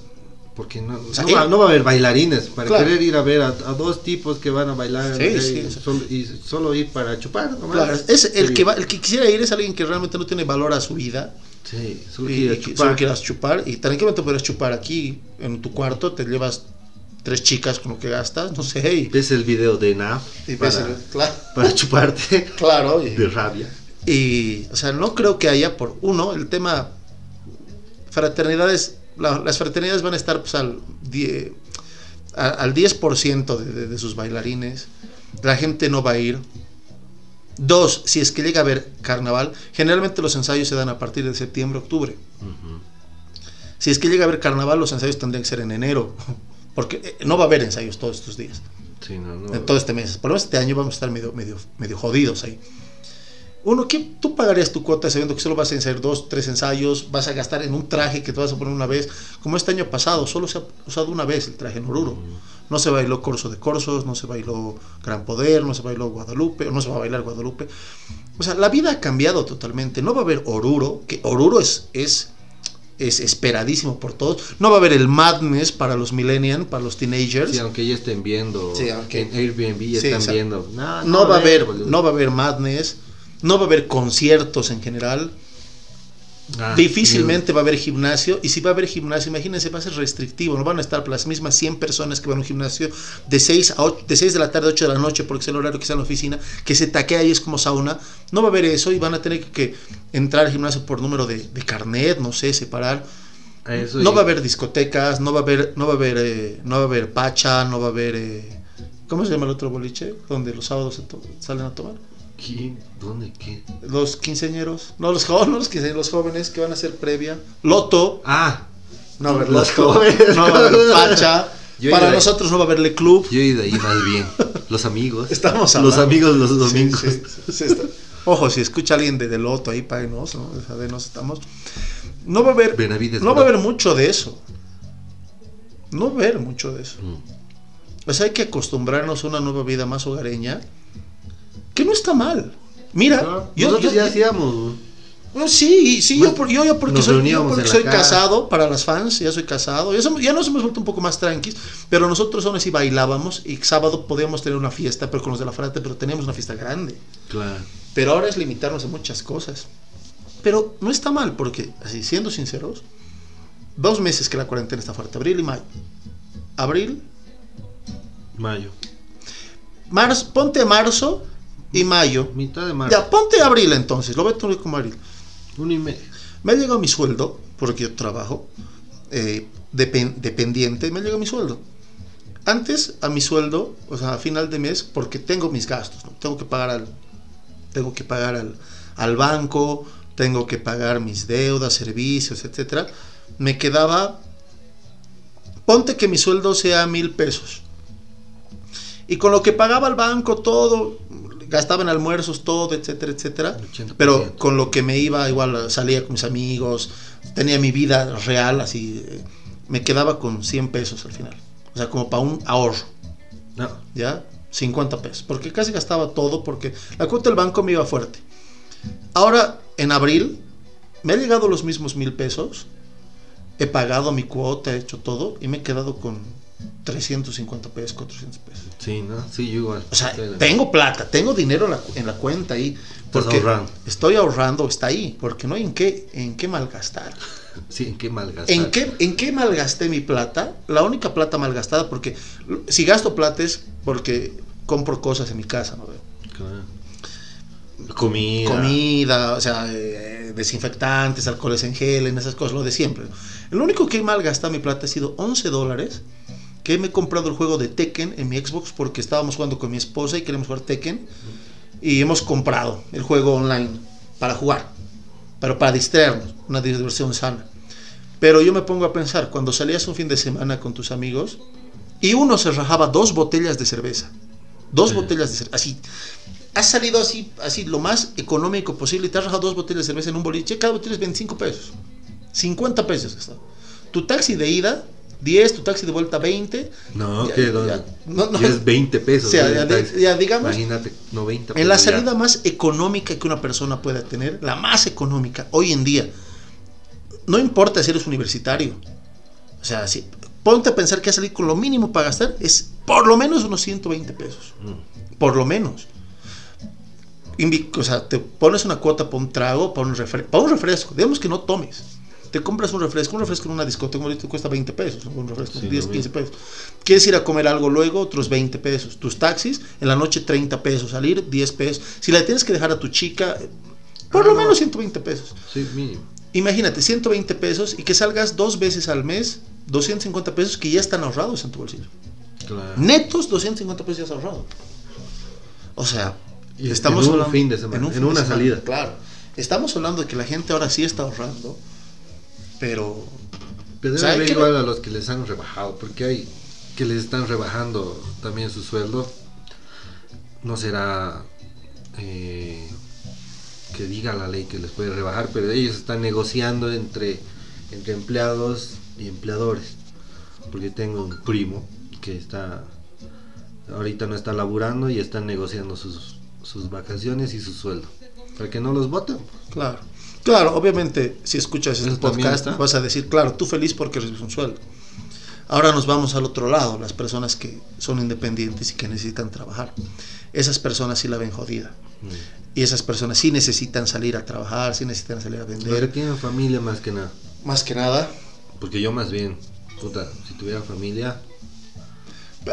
[SPEAKER 2] porque no,
[SPEAKER 1] sea,
[SPEAKER 2] no, va, no va a haber bailarines. Para
[SPEAKER 1] Claro.
[SPEAKER 2] querer ir a ver a, a dos tipos que van a bailar.
[SPEAKER 1] Sí,
[SPEAKER 2] eh,
[SPEAKER 1] sí,
[SPEAKER 2] y,
[SPEAKER 1] sí.
[SPEAKER 2] solo, y solo ir para chupar. nomás.
[SPEAKER 1] Claro, es el
[SPEAKER 2] Sí.
[SPEAKER 1] que, va, el que quisiera ir es alguien que realmente no tiene valor a su vida
[SPEAKER 2] Sí, solo
[SPEAKER 1] y, y solo quieras chupar y tranquilamente podrías chupar aquí en tu cuarto, te llevas tres chicas con lo que gastas, no sé, y,
[SPEAKER 2] Ves el video de NAF
[SPEAKER 1] y
[SPEAKER 2] para,
[SPEAKER 1] el- claro,
[SPEAKER 2] para chuparte
[SPEAKER 1] claro,
[SPEAKER 2] de rabia.
[SPEAKER 1] y, o sea, no creo que haya por uno el tema fraternidades, la- las fraternidades van a estar pues, al, die- a- al 10% de, de- de sus bailarines, la gente no va a ir. Dos, si es que llega a haber carnaval, generalmente los ensayos se dan a partir de septiembre, octubre. Si es que llega a haber carnaval, los ensayos tendrían que ser en enero, porque eh, no va a haber ensayos todos estos días,
[SPEAKER 2] Sí, no, no.
[SPEAKER 1] en todo este mes. Por lo menos este año vamos a estar medio, medio, medio jodidos ahí. Uno, ¿qué, tú pagarías tu cuota sabiendo que solo vas a ensayar dos, tres ensayos, vas a gastar en un traje que te vas a poner una vez, como este año pasado, solo se ha usado una vez el traje en Oruro. No se bailó Corso de Corsos, no se bailó Gran Poder, no se bailó Guadalupe, o no se va a bailar Guadalupe. O sea, la vida ha cambiado totalmente. No va a haber Oruro, que Oruro es, es, es esperadísimo por todos. No va a haber el Madness para los millennials, para los teenagers.
[SPEAKER 2] Sí, aunque ya estén viendo
[SPEAKER 1] Sí, aunque-
[SPEAKER 2] en Airbnb ya
[SPEAKER 1] Sí,
[SPEAKER 2] están viendo. No,
[SPEAKER 1] no va a haber,
[SPEAKER 2] boludo.
[SPEAKER 1] no va a haber Madness, no va a haber conciertos en general.
[SPEAKER 2] Ah,
[SPEAKER 1] Difícilmente va a haber gimnasio y si va a haber gimnasio, imagínense, va a ser restrictivo, no van a estar las mismas 100 personas que van a un gimnasio de 6 a 8, de 6 de la tarde a 8 de la noche porque es el horario que está en la oficina, que se taquea y es como sauna, no va a haber eso y van a tener que, entrar al gimnasio por número de, de carnet, no sé, separar.
[SPEAKER 2] Eso
[SPEAKER 1] No
[SPEAKER 2] y-
[SPEAKER 1] va a haber discotecas, no va a haber, no va a haber, eh, no va a haber pacha, no va a haber, eh, ¿cómo se llama el otro boliche? Donde los sábados salen a tomar.
[SPEAKER 2] ¿Quién? ¿Dónde? ¿Qué?
[SPEAKER 1] Los quinceañeros, no los jóvenes, los quinceañeros, los jóvenes que van a hacer previa. Loto,
[SPEAKER 2] Ah,
[SPEAKER 1] no va a haber
[SPEAKER 2] Los
[SPEAKER 1] Loto,
[SPEAKER 2] jóvenes.
[SPEAKER 1] no va a haber Pacha.
[SPEAKER 2] Yo
[SPEAKER 1] Para nosotros no va a haberle club.
[SPEAKER 2] yo he ido ahí más bien. Los amigos.
[SPEAKER 1] Estamos
[SPEAKER 2] Los
[SPEAKER 1] hablando.
[SPEAKER 2] amigos los
[SPEAKER 1] Sí,
[SPEAKER 2] domingos.
[SPEAKER 1] sí, sí, está. Ojo, si escucha alguien de, de Loto ahí, páguenos, ¿no? O sea, denos, estamos. No va a haber,
[SPEAKER 2] Benavides,
[SPEAKER 1] no va a haber mucho de eso. No va a haber mucho de eso.
[SPEAKER 2] Mm.
[SPEAKER 1] O sea, hay que acostumbrarnos a una nueva vida más hogareña, que no está mal. Mira, yo,
[SPEAKER 2] Nosotros
[SPEAKER 1] yo-
[SPEAKER 2] ya hacíamos.
[SPEAKER 1] Sí, sí, yo,
[SPEAKER 2] Bueno,
[SPEAKER 1] yo porque soy, yo porque soy
[SPEAKER 2] casa.
[SPEAKER 1] casado para las fans, ya soy casado, ya, somos- ya nos hemos vuelto un poco más tranquis, pero nosotros aún así bailábamos y sábado podíamos tener una fiesta, pero con los de la frate, pero teníamos una fiesta grande.
[SPEAKER 2] Claro.
[SPEAKER 1] Pero ahora es limitarnos a muchas cosas. Pero no está mal, porque, así, siendo sinceros, dos meses que la cuarentena está fuerte, abril y mayo. Abril,
[SPEAKER 2] Mayo.
[SPEAKER 1] marzo, ponte marzo y mayo.
[SPEAKER 2] Mitad de marzo.
[SPEAKER 1] Ya, ponte abril entonces, lo a tomar como abril.
[SPEAKER 2] Uno y medio.
[SPEAKER 1] Me ha llegado mi sueldo, porque yo trabajo eh, depen- dependiente, me llega mi sueldo. Antes a mi sueldo, o sea, a final de mes, porque tengo mis gastos, ¿no? tengo que pagar al, tengo que pagar al, al banco, tengo que pagar mis deudas, servicios, etcétera. Me quedaba, ponte que mi sueldo sea mil pesos. Y con lo que pagaba al banco, todo, gastaba en almuerzos, todo, etcétera, etcétera.
[SPEAKER 2] 80%.
[SPEAKER 1] Pero con lo que me iba, igual salía con mis amigos, tenía mi vida real, así, eh, me quedaba con 100 pesos al final. O sea, como para un ahorro,
[SPEAKER 2] No.
[SPEAKER 1] ¿ya? 50 pesos. Porque casi gastaba todo, porque la cuota del banco me iba fuerte. Ahora, en abril, me ha llegado los mismos mil pesos, he pagado mi cuota, he hecho todo, y me he quedado con 350 pesos, 400 pesos.
[SPEAKER 2] Sí, ¿no? Sí, yo igual.
[SPEAKER 1] O sea, tengo plata, tengo dinero en la, en la cuenta ahí. Porque
[SPEAKER 2] ahorrando.
[SPEAKER 1] estoy ahorrando, está ahí, porque no hay en qué, en qué malgastar.
[SPEAKER 2] Sí, ¿en qué malgastar?
[SPEAKER 1] ¿En qué, ¿En qué malgasté mi plata? La única plata malgastada, porque si gasto plata es porque compro cosas en mi casa, ¿no?
[SPEAKER 2] Claro. Comida.
[SPEAKER 1] Comida, o sea, eh, desinfectantes, alcoholes en gel, en esas cosas, lo de siempre. Lo único que he malgastado mi plata ha sido 11 dólares, que me he comprado el juego de Tekken en mi Xbox porque estábamos jugando con mi esposa y queremos jugar Tekken. Y hemos comprado el juego online. para jugar, pero para distraernos, una diversión sana. Pero yo me pongo a pensar, cuando salías un fin de semana con tus amigos y uno se rajaba dos botellas de cerveza, dos
[SPEAKER 2] Sí.
[SPEAKER 1] botellas de cerveza, así, has salido así, así lo más económico posible y te has rajado dos botellas de cerveza en un boliche, cada botella es 25 pesos, 50 pesos. está. Tu taxi de ida, 10, tu taxi de vuelta, 20.
[SPEAKER 2] No,
[SPEAKER 1] Ya,
[SPEAKER 2] que
[SPEAKER 1] ya, no, no.
[SPEAKER 2] ya es 20 pesos.
[SPEAKER 1] O sea,
[SPEAKER 2] ¿no?
[SPEAKER 1] ya, digamos,
[SPEAKER 2] Imagínate, 90
[SPEAKER 1] en la
[SPEAKER 2] pesos
[SPEAKER 1] salida más económica que una persona pueda tener, la más económica hoy en día, no importa si eres universitario, o sea, si, ponte a pensar que salir con lo mínimo para gastar es por lo menos unos 120 pesos,
[SPEAKER 2] Mm.
[SPEAKER 1] por lo menos. Invi- o sea, te pones una cuota para un trago, para un, para un refresco, digamos que no tomes. Te compras un refresco, un refresco en una discoteca, ahorita cuesta 20 pesos, un refresco,
[SPEAKER 2] Sí,
[SPEAKER 1] 10,
[SPEAKER 2] lo
[SPEAKER 1] 15 pesos. Quieres ir a comer algo luego, otros 20 pesos. Tus taxis, en la noche 30 pesos, salir 10 pesos. Si la tienes que dejar a tu chica, por
[SPEAKER 2] Ah,
[SPEAKER 1] lo
[SPEAKER 2] no.
[SPEAKER 1] menos 120 pesos.
[SPEAKER 2] Sí, mínimo.
[SPEAKER 1] Imagínate, 120 pesos y que salgas dos veces al mes, 250 pesos que ya están ahorrados en tu bolsillo.
[SPEAKER 2] Claro.
[SPEAKER 1] Netos, 250 pesos ya has ahorrado. O sea,
[SPEAKER 2] Y
[SPEAKER 1] estamos
[SPEAKER 2] en un
[SPEAKER 1] hablando-
[SPEAKER 2] fin de semana, en una
[SPEAKER 1] semana,
[SPEAKER 2] salida.
[SPEAKER 1] Claro. Estamos hablando de que la gente ahora sí está ahorrando, pero
[SPEAKER 2] Pero debe haber igual a los que les han rebajado, porque hay que les están rebajando también su sueldo. No será eh, que diga la ley que les puede rebajar, pero ellos están negociando entre, entre empleados y empleadores. Porque tengo un primo que está ahorita no está laburando y están negociando sus, sus vacaciones y su sueldo. Para que no los voten.
[SPEAKER 1] Claro. Claro, obviamente, si escuchas este podcast,
[SPEAKER 2] está.
[SPEAKER 1] vas a decir, claro, tú feliz porque recibes un sueldo. Ahora nos vamos al otro lado, las personas que son independientes y que necesitan trabajar. Esas personas sí la ven jodida. Y esas personas sí necesitan salir a trabajar, sí necesitan salir a vender.
[SPEAKER 2] tienen familia más que nada.
[SPEAKER 1] Más que nada,
[SPEAKER 2] Porque yo más bien, puta, si tuviera familia,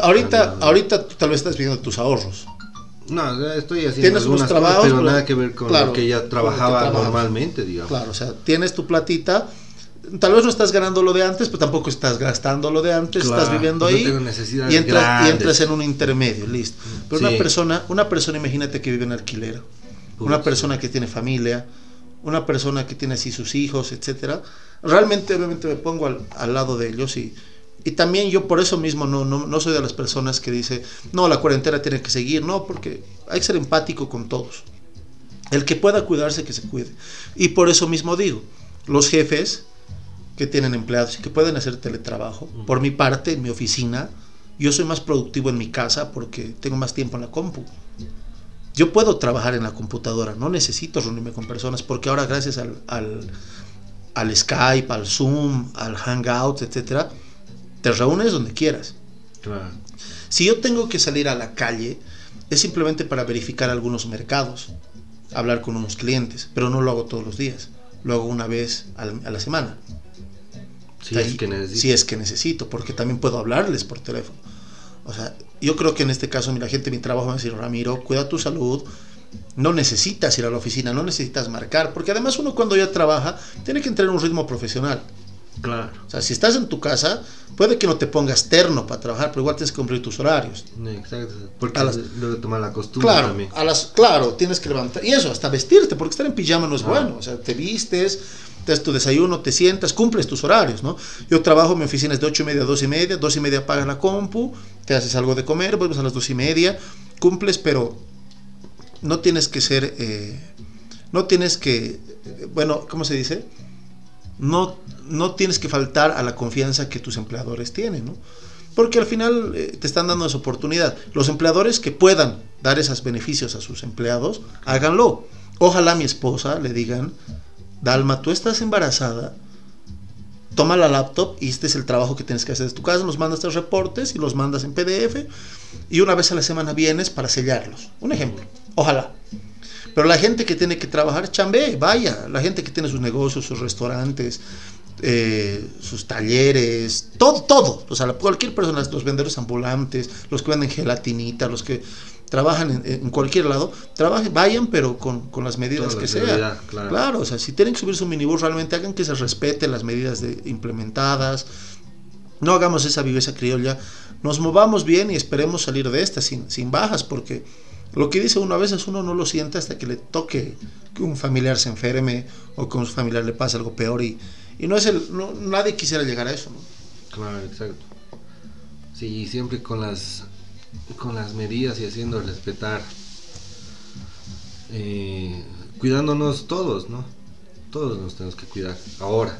[SPEAKER 1] ahorita,
[SPEAKER 2] Ah,
[SPEAKER 1] ahorita tú tal vez estás viendo tus ahorros.
[SPEAKER 2] No, ya estoy haciendo
[SPEAKER 1] Tienes
[SPEAKER 2] algunas
[SPEAKER 1] unos trabajos,
[SPEAKER 2] cosas, pero
[SPEAKER 1] pero-
[SPEAKER 2] nada que ver con
[SPEAKER 1] claro,
[SPEAKER 2] lo que
[SPEAKER 1] que
[SPEAKER 2] trabajaba normalmente, digamos.
[SPEAKER 1] Claro, o sea, tienes tu platita. Tal vez no estás ganando lo de antes, pero tampoco estás gastando lo de antes,
[SPEAKER 2] Claro,
[SPEAKER 1] estás viviendo ahí. y entras, y entras en un intermedio, listo. Pero
[SPEAKER 2] Sí.
[SPEAKER 1] una persona, una persona, imagínate que vive en alquiler, una persona que tiene familia, una persona que tiene así sus hijos, etcétera. Realmente, obviamente, me pongo al, al lado de ellos y, y también yo por eso mismo no, no, no soy de las personas que dice, no, la cuarentena tiene que seguir, no, porque hay que ser empático con todos. El que pueda cuidarse, que se cuide. Y por eso mismo digo, los jefes que tienen empleados y que pueden hacer teletrabajo, por mi parte, en mi oficina, yo soy más productivo en mi casa porque tengo más tiempo en la compu. Yo puedo trabajar en la computadora, no necesito reunirme con personas porque ahora gracias al, al, al Skype, al Zoom, al Hangout, etcétera, te reúnes donde quieras.
[SPEAKER 2] Claro.
[SPEAKER 1] Si yo tengo que salir a la calle, es simplemente para verificar algunos mercados, hablar con unos clientes, pero no lo hago todos los días, lo hago una vez a la semana.
[SPEAKER 2] Si es que necesito.
[SPEAKER 1] si es que necesito, porque también puedo hablarles por teléfono. O sea, yo creo que en este caso, mira, gente mi trabajo me va a decir, Ramiro, cuida tu salud, no necesitas ir a la oficina, no necesitas marcar, porque además uno cuando ya trabaja tiene que entrar en un ritmo profesional.
[SPEAKER 2] Claro.
[SPEAKER 1] O sea, si estás en tu casa, puede que no te pongas terno para trabajar, pero igual tienes que cumplir tus horarios.
[SPEAKER 2] Exacto. Porque
[SPEAKER 1] A las-
[SPEAKER 2] luego tomar la costumbre
[SPEAKER 1] Claro,
[SPEAKER 2] también.
[SPEAKER 1] a las, claro, tienes que levantar. Y eso, hasta vestirte, porque estar en pijama no es
[SPEAKER 2] Ah.
[SPEAKER 1] bueno. O sea, te vistes, te das tu desayuno, te sientas, cumples tus horarios, ¿no? Yo trabajo, mi oficina es de 8 y media a 2 y media, 2 y media apagas la compu, te haces algo de comer, vuelves a las 2 y media, cumples, pero no tienes que ser, eh, no tienes que, eh, bueno, ¿cómo se dice? No, no tienes que faltar a la confianza que tus empleadores tienen, ¿no? Porque al final eh, te están dando esa oportunidad. Los empleadores que puedan dar esos beneficios a sus empleados, háganlo. Ojalá mi esposa le digan, Dalma, tú estás embarazada, toma la laptop y este es el trabajo que tienes que hacer desde tu casa, nos mandas tus reportes y los mandas en PDF y una vez a la semana vienes para sellarlos. Un ejemplo, ojalá. Pero la gente que tiene que trabajar, chambee, vaya. La gente que tiene sus negocios, sus restaurantes, eh, sus talleres, todo, todo. O sea, cualquier persona, los vendedores ambulantes, los que venden gelatinita, los que trabajan en, en cualquier lado, trabajen, vayan, pero con, con las medidas
[SPEAKER 2] Toda
[SPEAKER 1] que
[SPEAKER 2] la
[SPEAKER 1] sean.
[SPEAKER 2] seguridad, claro.
[SPEAKER 1] o sea, si tienen que subir su minibús, realmente hagan que se respeten las medidas de- implementadas. No hagamos esa viveza criolla. Nos movamos bien y esperemos salir de esta sin, sin bajas, porque Lo que dice uno a veces uno no lo siente hasta que le toque que un familiar se enferme o que a un familiar le pase algo peor y, y no es el no, nadie quisiera llegar a eso, ¿no?
[SPEAKER 2] Claro, exacto. Sí, siempre con las con las medidas y haciendo respetar eh, cuidándonos todos, ¿no? Todos nos tenemos que cuidar ahora.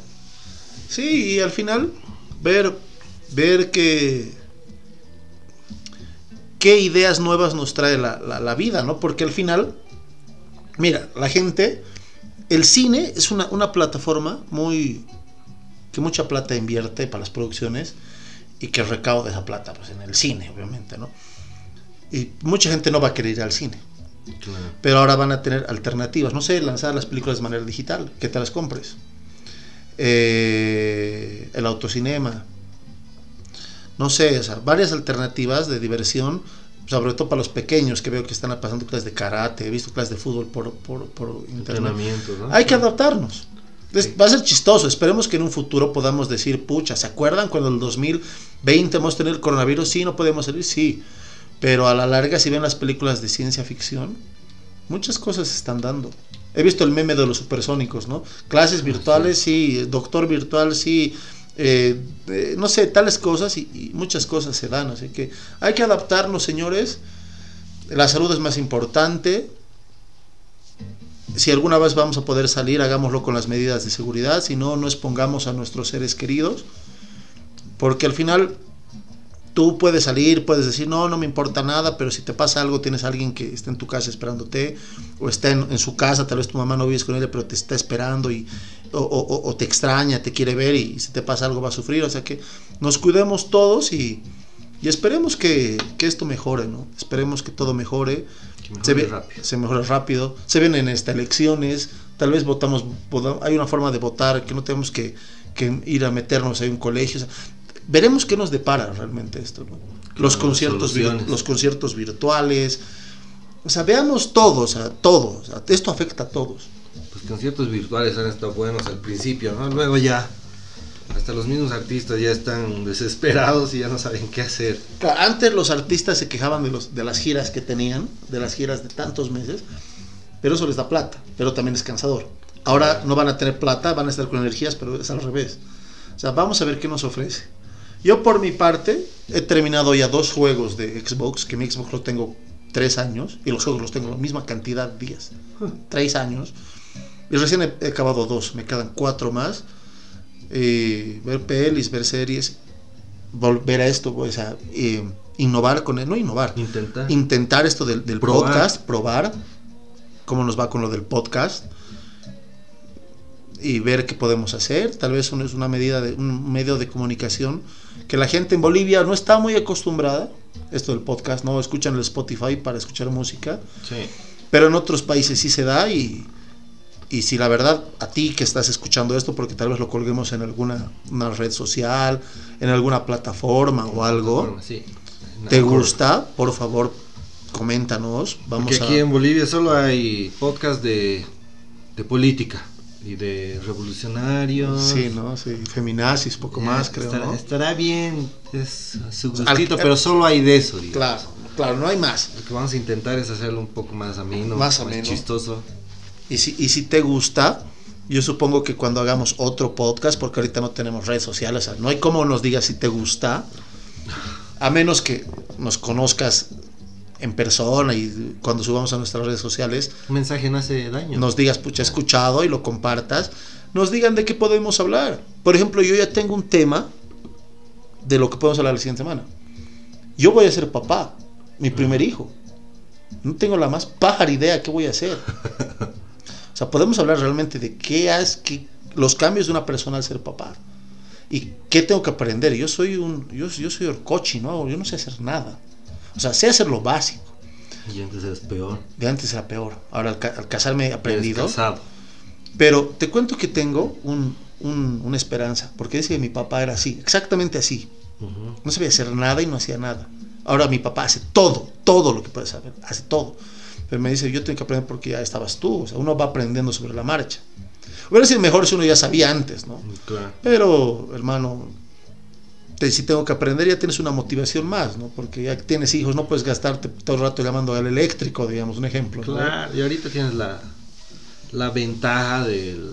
[SPEAKER 1] Sí, y al final ver ver que qué ideas nuevas nos trae la, la, la vida, ¿no? Porque al final, mira, la gente, el cine es una, una plataforma muy que mucha plata invierte para las producciones y que recauda esa plata pues en el cine, obviamente, ¿no? Y mucha gente no va a querer ir al cine.
[SPEAKER 2] Claro.
[SPEAKER 1] Pero ahora van a tener alternativas. No sé, lanzar las películas de manera digital, que te las compres. Eh, el autocinema. No sé, o sea, varias alternativas de diversión, sobre todo para los pequeños que veo que están pasando clases de karate, he visto clases de fútbol por, por, por internet.
[SPEAKER 2] Entrenamiento, ¿no?
[SPEAKER 1] Hay que adaptarnos. Va a ser chistoso. Esperemos que en un futuro podamos decir, pucha, ¿se acuerdan cuando en el 2020 hemos tenido el coronavirus? Sí, no podemos salir, sí. Pero a la larga, si ven las películas de ciencia ficción, muchas cosas se están dando. He visto el meme de los supersónicos, ¿no? Clases virtuales, sí. Doctor virtual, sí. Eh, no sé, tales cosas y, y muchas cosas se dan. Así que hay que adaptarnos, señores. La salud es más importante si alguna vez vamos a poder salir, hagámoslo con las medidas de seguridad, si no, no expongamos a nuestros seres queridos, porque al final tú puedes salir, puedes decir, no, no me importa nada, pero si te pasa algo, tienes a alguien que está en tu casa esperándote, o está en, en su casa, tal vez tu mamá no vives con ella, pero te está esperando y, o, o- o te extraña, te quiere ver y si te pasa algo va a sufrir, o sea que nos cuidemos todos y, y esperemos que, que esto mejore, ¿no? Esperemos que todo mejore
[SPEAKER 2] Que mejore
[SPEAKER 1] se, ve-
[SPEAKER 2] rápido.
[SPEAKER 1] se mejora rápido, se vienen estas elecciones, tal vez votamos, hay una forma de votar que no tenemos que, que ir a meternos a un colegio, o sea, veremos qué nos depara realmente esto, ¿no? los,
[SPEAKER 2] Claro,
[SPEAKER 1] conciertos, los conciertos virtuales, o sea, veamos todo, o sea, todo, o sea, esto afecta a todos.
[SPEAKER 2] Los conciertos virtuales han estado buenos al principio, ¿no? Luego ya, hasta los mismos artistas ya están desesperados y ya no saben qué hacer.
[SPEAKER 1] Antes los artistas se quejaban de, los, de las giras que tenían, de las giras de tantos meses, pero eso les da plata, pero también es cansador. Ahora no van a tener plata, van a estar con energías, pero es al revés. O sea, vamos a ver qué nos ofrece. Yo por mi parte he terminado ya dos juegos de Xbox, que mi Xbox lo tengo tres años, y los juegos los tengo la misma cantidad de días, tres años. Y recién he, he acabado dos, me quedan cuatro más. Eh, ver pelis, ver series, volver a esto, o sea, eh, innovar con él, no innovar,
[SPEAKER 2] Intentar.
[SPEAKER 1] intentar esto del, del
[SPEAKER 2] Probar.
[SPEAKER 1] podcast, probar cómo nos va con lo del podcast y ver qué podemos hacer. Tal vez es una medida de un medio de comunicación que la gente en Bolivia no está muy acostumbrada. Esto del podcast, no escuchan el Spotify para escuchar música,
[SPEAKER 2] Sí.
[SPEAKER 1] pero en otros países sí se da y, y si la verdad a ti que estás escuchando esto, porque tal vez lo colguemos en alguna una red social, en alguna plataforma o algo,
[SPEAKER 2] sí.
[SPEAKER 1] te
[SPEAKER 2] Acuerdo.
[SPEAKER 1] gusta, por favor, coméntanos. Vamos
[SPEAKER 2] Porque
[SPEAKER 1] a...
[SPEAKER 2] aquí en Bolivia solo hay podcast de, de política y de revolucionarios.
[SPEAKER 1] Sí, ¿no? Sí, feminazis, poco más, creo,
[SPEAKER 2] estará,
[SPEAKER 1] ¿no?
[SPEAKER 2] estará bien, es su
[SPEAKER 1] Al-
[SPEAKER 2] gustito, pero solo hay de eso, digamos.
[SPEAKER 1] Claro, claro, no hay más.
[SPEAKER 2] Lo que vamos a intentar es hacerlo un poco más ameno,
[SPEAKER 1] Más ameno.
[SPEAKER 2] chistoso.
[SPEAKER 1] Y si, y si te gusta, yo supongo que cuando hagamos otro podcast, porque ahorita no tenemos redes sociales, o sea, no hay cómo nos digas si te gusta, a menos que nos conozcas en persona y cuando subamos a nuestras redes sociales,
[SPEAKER 2] Un mensaje no hace daño.
[SPEAKER 1] nos digas, pucha, he escuchado y lo compartas, nos digan de qué podemos hablar. Por ejemplo, yo ya tengo un tema de lo que podemos hablar la siguiente semana. Yo voy a ser papá, mi primer hijo. No tengo la más pájara idea qué voy a hacer. O sea, podemos hablar realmente de qué es qué, los cambios de una persona al ser papá. Y qué tengo que aprender. Yo soy un yo, yo soy orcochi, ¿no? Yo no sé hacer nada. O sea, sé hacer lo básico.
[SPEAKER 2] Y antes es peor.
[SPEAKER 1] De antes era peor. Ahora al, ca- al casarme he aprendido.
[SPEAKER 2] Casado.
[SPEAKER 1] Pero te cuento que tengo un- un- una esperanza, porque dice que mi papá era así, exactamente así.
[SPEAKER 2] Ujú.
[SPEAKER 1] No sabía hacer nada y no hacía nada. Ahora mi papá hace todo, todo lo que puede saber, hace todo. Pero me dice, yo tengo que aprender porque ya estabas tú, o sea, uno va aprendiendo sobre la marcha. Hubiera sido mejor si uno ya sabía antes, ¿no?
[SPEAKER 2] Claro.
[SPEAKER 1] Pero, hermano, te- si tengo que aprender, ya tienes una motivación más, ¿no? Porque ya tienes hijos, no puedes gastarte todo el rato llamando al eléctrico, digamos, un ejemplo. ¿no?
[SPEAKER 2] Claro, y ahorita tienes la, la ventaja del,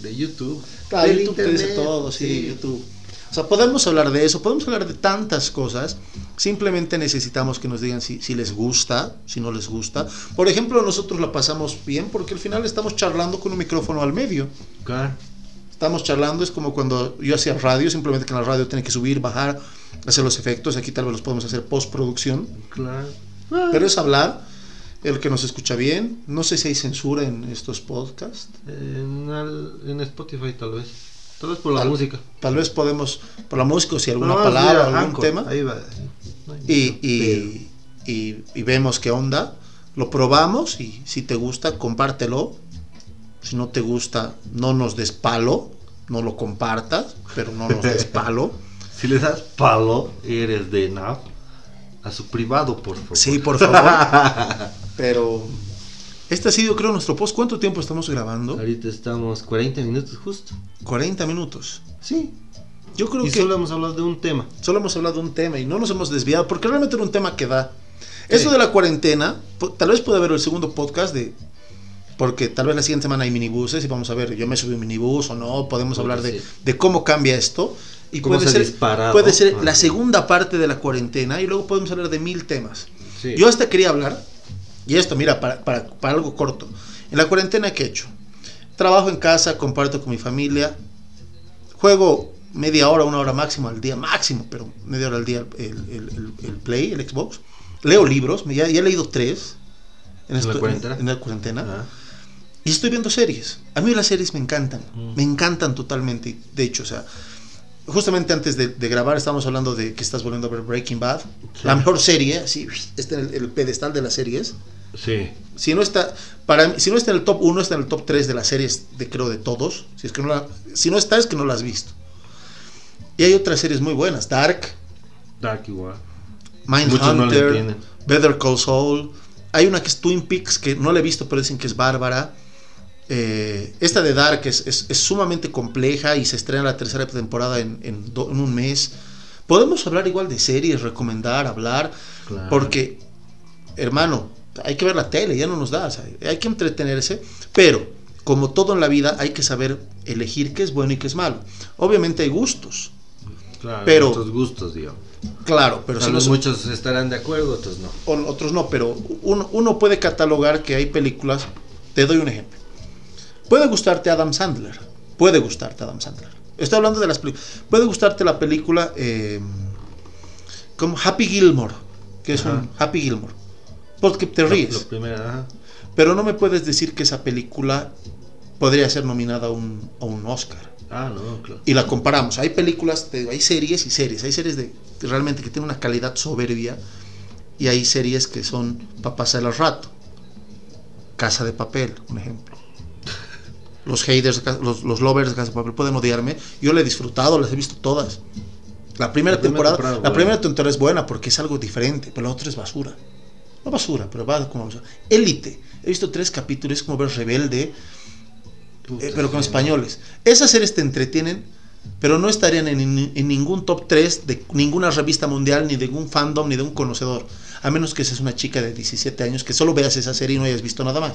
[SPEAKER 2] de YouTube.
[SPEAKER 1] Claro,
[SPEAKER 2] del
[SPEAKER 1] YouTube te dice
[SPEAKER 2] internet,
[SPEAKER 1] todo, sí, YouTube. O sea, podemos hablar de eso, podemos hablar de tantas cosas. Simplemente necesitamos que nos digan si, si les gusta, si no les gusta. Por ejemplo, nosotros la pasamos bien porque al final estamos charlando con un micrófono al medio.
[SPEAKER 2] Claro.
[SPEAKER 1] Estamos charlando, es como cuando yo hacía radio, simplemente que en la radio tiene que subir, bajar, hacer los efectos. Aquí tal vez los podemos hacer postproducción.
[SPEAKER 2] Claro.
[SPEAKER 1] Pero es hablar, el que nos escucha bien. No sé si hay censura en estos podcasts.
[SPEAKER 2] En, Spotify tal vez. Tal vez por la
[SPEAKER 1] Tal-
[SPEAKER 2] música.
[SPEAKER 1] Tal vez podemos, por la música, o si alguna
[SPEAKER 2] No,
[SPEAKER 1] palabra, algún
[SPEAKER 2] Anchor,
[SPEAKER 1] tema.
[SPEAKER 2] Ahí va. No
[SPEAKER 1] y, y- y vemos qué onda, lo probamos y si te gusta, compártelo. Si no te gusta, no nos des palo, no lo compartas, pero no nos des palo.
[SPEAKER 2] Si les das palo, eres de NAV. A su privado, por favor.
[SPEAKER 1] Sí, por favor. Pero este ha sido, creo, nuestro post. ¿Cuánto tiempo estamos grabando?
[SPEAKER 2] Ahorita estamos 40 minutos justo.
[SPEAKER 1] 40 minutos.
[SPEAKER 2] Sí.
[SPEAKER 1] Yo creo
[SPEAKER 2] Y
[SPEAKER 1] que
[SPEAKER 2] solo hemos hablado de un tema.
[SPEAKER 1] solo hemos hablado de un tema y no nos hemos desviado porque realmente era un tema que da.
[SPEAKER 2] Sí.
[SPEAKER 1] de la cuarentena, tal vez pueda haber el segundo podcast de. Porque tal vez la siguiente semana hay minibuses y vamos a ver, yo me subí un minibús o no, podemos hablar de, de cómo cambia esto. Y
[SPEAKER 2] Cómo
[SPEAKER 1] puede
[SPEAKER 2] se
[SPEAKER 1] ser, puede ser
[SPEAKER 2] Ah.
[SPEAKER 1] la segunda parte de la cuarentena y luego podemos hablar de mil temas.
[SPEAKER 2] Sí.
[SPEAKER 1] Yo hasta quería hablar, y esto, mira, para, para, para algo corto. En la cuarentena, ¿qué he hecho? Trabajo en casa, comparto con mi familia, juego media hora, una hora máximo al día, máximo, pero media hora al día el, el- el- el Play, el Xbox. Leo libros, ya, ya he leído tres en,
[SPEAKER 2] ¿En la
[SPEAKER 1] esto-
[SPEAKER 2] cuarentena?
[SPEAKER 1] en la cuarentena.
[SPEAKER 2] Ah.
[SPEAKER 1] Y estoy viendo series. A mí las series me encantan.
[SPEAKER 2] Mm.
[SPEAKER 1] Me encantan totalmente. De hecho, o sea, justamente antes de, de grabar estábamos hablando de que estás volviendo a ver Breaking Bad.
[SPEAKER 2] Sí.
[SPEAKER 1] La mejor serie, así, está en el, el pedestal de las series.
[SPEAKER 2] Sí.
[SPEAKER 1] Si no está, para mí, si no está en el top 1, está en el top 3 de las series de creo de todos. Si es que no la- si no está es que no la has visto. Y hay otras series muy buenas, Dark,
[SPEAKER 2] Dark igual. No
[SPEAKER 1] Mindhunter,
[SPEAKER 2] entienden.
[SPEAKER 1] Better Call Saul. Hay una que es Twin Peaks que no la he visto, pero dicen que es bárbara. Eh, esta de Dark es, es- es sumamente compleja y se estrena la tercera temporada en, en do- en un mes. Podemos hablar igual de series, recomendar, hablar,
[SPEAKER 2] Claro.
[SPEAKER 1] porque, hermano, hay que ver la tele, ya no nos da, o sea, hay que entretenerse, pero como todo en la vida hay que saber elegir qué es bueno y qué es malo. Obviamente hay gustos,
[SPEAKER 2] Claro,
[SPEAKER 1] pero-
[SPEAKER 2] Otros gustos, digamos.
[SPEAKER 1] claro, pero si son-
[SPEAKER 2] muchos estarán de acuerdo, otros no.
[SPEAKER 1] o- otros no, pero uno, uno puede catalogar que hay películas. Te doy un ejemplo. Puede gustarte Adam Sandler. Puede gustarte Adam Sandler. Estoy hablando de las películas. Puede gustarte la película eh, como Happy Gilmore, que es
[SPEAKER 2] Ajá.
[SPEAKER 1] un Happy Gilmore. Porque te ríes.
[SPEAKER 2] ajá.
[SPEAKER 1] Pero no me puedes decir que esa película podría ser nominada a un, a un Oscar.
[SPEAKER 2] Ah, no, claro.
[SPEAKER 1] Y la comparamos. Hay películas, te digo, hay series y series. Hay series de que realmente que tienen una calidad soberbia y hay series que son para pasar el rato. Casa de papel, un ejemplo. Los haters, los, los lovers de Casa de Papel pueden odiarme. Yo la he disfrutado, las he visto todas. La primera
[SPEAKER 2] La
[SPEAKER 1] temporada,
[SPEAKER 2] temporada,
[SPEAKER 1] la
[SPEAKER 2] bueno.
[SPEAKER 1] primera temporada es buena porque es algo diferente, pero la otra es basura. No basura, pero va como basura. Élite. He visto tres capítulos, es como ver Rebelde, eh, pero con españoles. Esas series te entretienen, pero no estarían en, en- ningún top 3 de ninguna revista mundial, ni de un fandom, ni de un conocedor. A menos que seas una chica de 17 años que solo veas esa serie y no hayas visto nada más.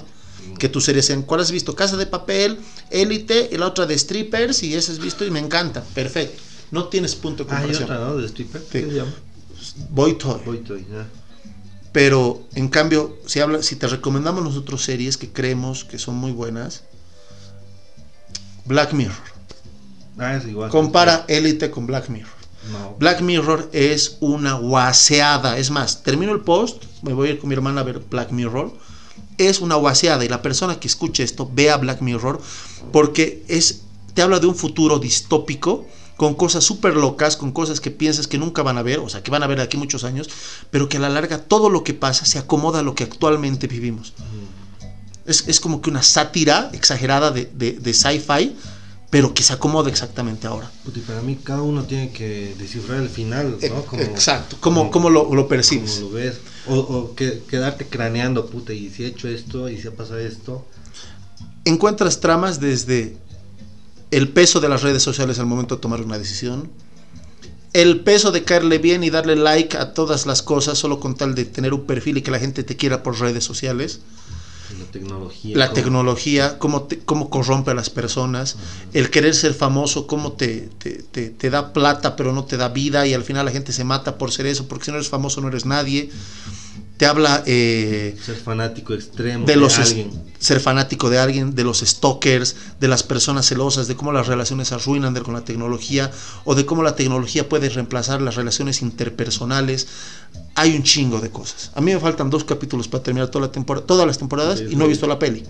[SPEAKER 1] Que tus series sean, ¿cuál has visto? Casa de Papel, Élite, y la otra de Strippers, y esa has visto y me encanta. Perfecto. No tienes punto de
[SPEAKER 2] Ah, hay
[SPEAKER 1] comparación.
[SPEAKER 2] otra, ¿no? De stripper.
[SPEAKER 1] Sí.
[SPEAKER 2] ¿Qué se llama?
[SPEAKER 1] Boy Toy.
[SPEAKER 2] Boy Toy.
[SPEAKER 1] Pero en cambio, si habla, si te recomendamos nosotros series que creemos que son muy buenas, Black Mirror.
[SPEAKER 2] Ah, es igual.
[SPEAKER 1] Compara Élite con Black Mirror.
[SPEAKER 2] No.
[SPEAKER 1] Black Mirror es una guaseada. Es más, termino el post, me voy a ir con mi hermana a ver Black Mirror. Es una guaseada y la persona que escuche esto vea Black Mirror porque es te habla de un futuro distópico con cosas súper locas, con cosas que piensas que nunca van a ver, o sea, que van a ver de aquí muchos años, pero que a la larga todo lo que pasa se acomoda a lo que actualmente vivimos. Es, es como que una sátira exagerada de, de- de sci-fi, pero que se acomoda exactamente ahora.
[SPEAKER 2] Y para mí cada uno tiene que descifrar el final, ¿no?
[SPEAKER 1] Ex- Exacto, como, como lo, lo percibes.
[SPEAKER 2] como lo ves. O, o que, quedarte craneando, puta, y si he hecho esto, y si ha pasado esto.
[SPEAKER 1] encuentras tramas desde el peso de las redes sociales al momento de tomar una decisión, el peso de caerle bien y darle like a todas las cosas solo con tal de tener un perfil y que la gente te quiera por redes sociales.
[SPEAKER 2] La tecnología.
[SPEAKER 1] La
[SPEAKER 2] ¿cómo?
[SPEAKER 1] tecnología, cómo, te- cómo corrompe a las personas, el querer ser famoso, cómo te, te, te- te da plata pero no te da vida y al final la gente se mata por ser eso, porque si no eres famoso no eres nadie. Te habla eh,
[SPEAKER 2] Ser fanático extremo
[SPEAKER 1] de los
[SPEAKER 2] alguien.
[SPEAKER 1] ser fanático de alguien, de los stalkers, de las personas celosas, de cómo las relaciones se arruinan de- con la tecnología o de cómo la tecnología puede reemplazar las relaciones interpersonales. Hay un chingo de cosas. A mí me faltan dos capítulos para terminar toda la temporada, todas las temporadas
[SPEAKER 2] Sí,
[SPEAKER 1] y no he visto la peli.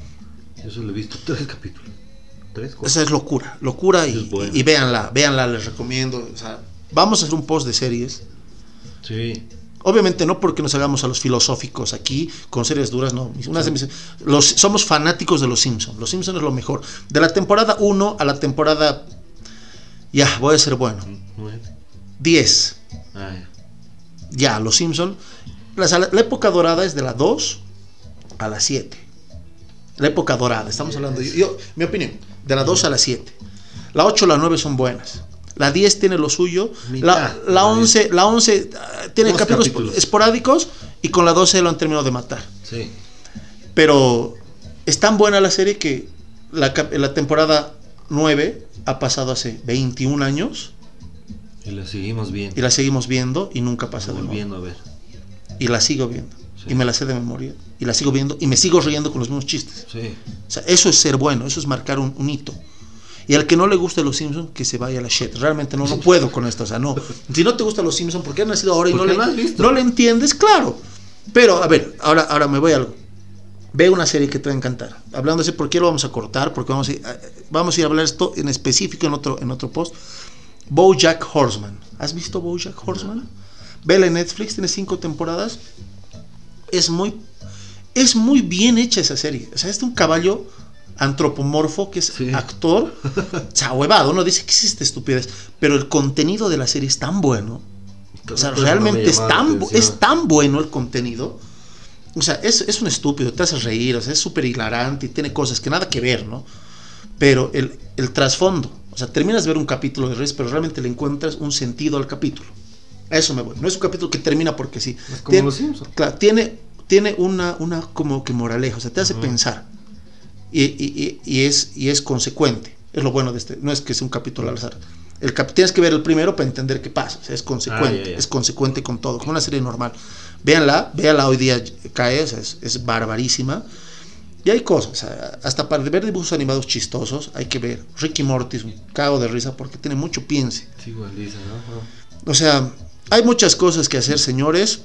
[SPEAKER 2] Yo solo he visto tres capítulos.
[SPEAKER 1] Esa es locura, locura y,
[SPEAKER 2] Es buena.
[SPEAKER 1] y- y véanla, véanla, les recomiendo. O sea, vamos a hacer un post de series.
[SPEAKER 2] Sí.
[SPEAKER 1] Obviamente no porque nos hagamos a los filosóficos aquí con series duras, no. Los, somos fanáticos de los Simpsons. Los Simpsons es lo mejor. De la temporada 1 a la temporada... Ya, voy a ser bueno.
[SPEAKER 2] Nueve.
[SPEAKER 1] 10.
[SPEAKER 2] Ah, ya.
[SPEAKER 1] Ya, los Simpsons. La, la época dorada es de la 2 a la 7. La época dorada, estamos hablando... Yo, yo- mi opinión, de la 2 a la 7. La 8 y la 9 son buenas. La 10 tiene lo suyo. La,
[SPEAKER 2] Mitad.
[SPEAKER 1] la
[SPEAKER 2] La
[SPEAKER 1] 11, la 11 ah, tiene capítulos,
[SPEAKER 2] capítulos.
[SPEAKER 1] esporádicos y con la 12 lo han terminado de matar.
[SPEAKER 2] Sí.
[SPEAKER 1] Pero es tan buena la serie que la, temporada 9 ha pasado hace 21 años
[SPEAKER 2] Y la seguimos viendo.
[SPEAKER 1] y la seguimos viendo y nunca pasa de moda.
[SPEAKER 2] a ver.
[SPEAKER 1] Y la sigo viendo.
[SPEAKER 2] Sí.
[SPEAKER 1] Y me la sé de memoria. Y la sigo viendo y me sigo riendo con los mismos chistes.
[SPEAKER 2] Sí.
[SPEAKER 1] O sea, eso es ser bueno, eso es marcar un, un hito. Y al que no le guste los Simpsons, que se vaya a la shit. Realmente no, no puedo con esto. O sea, no. Si no te gustan los Simpsons, porque han nacido ahora y no le,
[SPEAKER 2] no has
[SPEAKER 1] le entiendes, claro. Pero, a ver, ahora, ahora me voy a algo. Ve una serie que te va a encantar. Hablando así, ¿por qué lo vamos a cortar? Porque vamos a ir, eh, vamos a, ir a hablar esto en específico en otro, en otro post. Bojack Horseman. ¿Has visto Bojack Horseman? Vela en Netflix, tiene cinco temporadas. Es muy, es muy bien hecha esa serie. O sea, es de un caballo antropomorfo que es
[SPEAKER 2] Sí.
[SPEAKER 1] actor. O sea, huevado, uno dice que es esta estupidez. Pero el contenido de la serie es tan bueno. O sea,
[SPEAKER 2] no
[SPEAKER 1] realmente es tan, es tan bueno el contenido. O sea, es, es un estúpido, te hace reír, o sea, es súper hilarante y tiene cosas que nada que ver, ¿no? Pero el, el trasfondo, o sea, terminas de ver un capítulo de Reyes, pero realmente le encuentras un sentido al capítulo. A eso me voy. No es un capítulo que termina porque sí.
[SPEAKER 2] Es como
[SPEAKER 1] Tiene-
[SPEAKER 2] los Simpsons.
[SPEAKER 1] Claro, tiene, tiene una, una como que moraleja, o sea, te hace pensar. Y, y- y- y es, y es consecuente. Es lo bueno de este. No es que sea un capítulo al azar. El cap- tienes que ver el primero para entender qué pasa. O sea, es consecuente.
[SPEAKER 2] Ah, ya, ya.
[SPEAKER 1] Es consecuente con todo. Como una serie normal. Véanla, véanla hoy día cae, o sea, es, es barbarísima. Y hay cosas, hasta para ver dibujos animados chistosos, hay que ver. Ricky Morty es un cago de risa porque tiene mucho piense.
[SPEAKER 2] Sí, igual dice, ¿no?
[SPEAKER 1] O sea, hay muchas cosas que hacer, señores.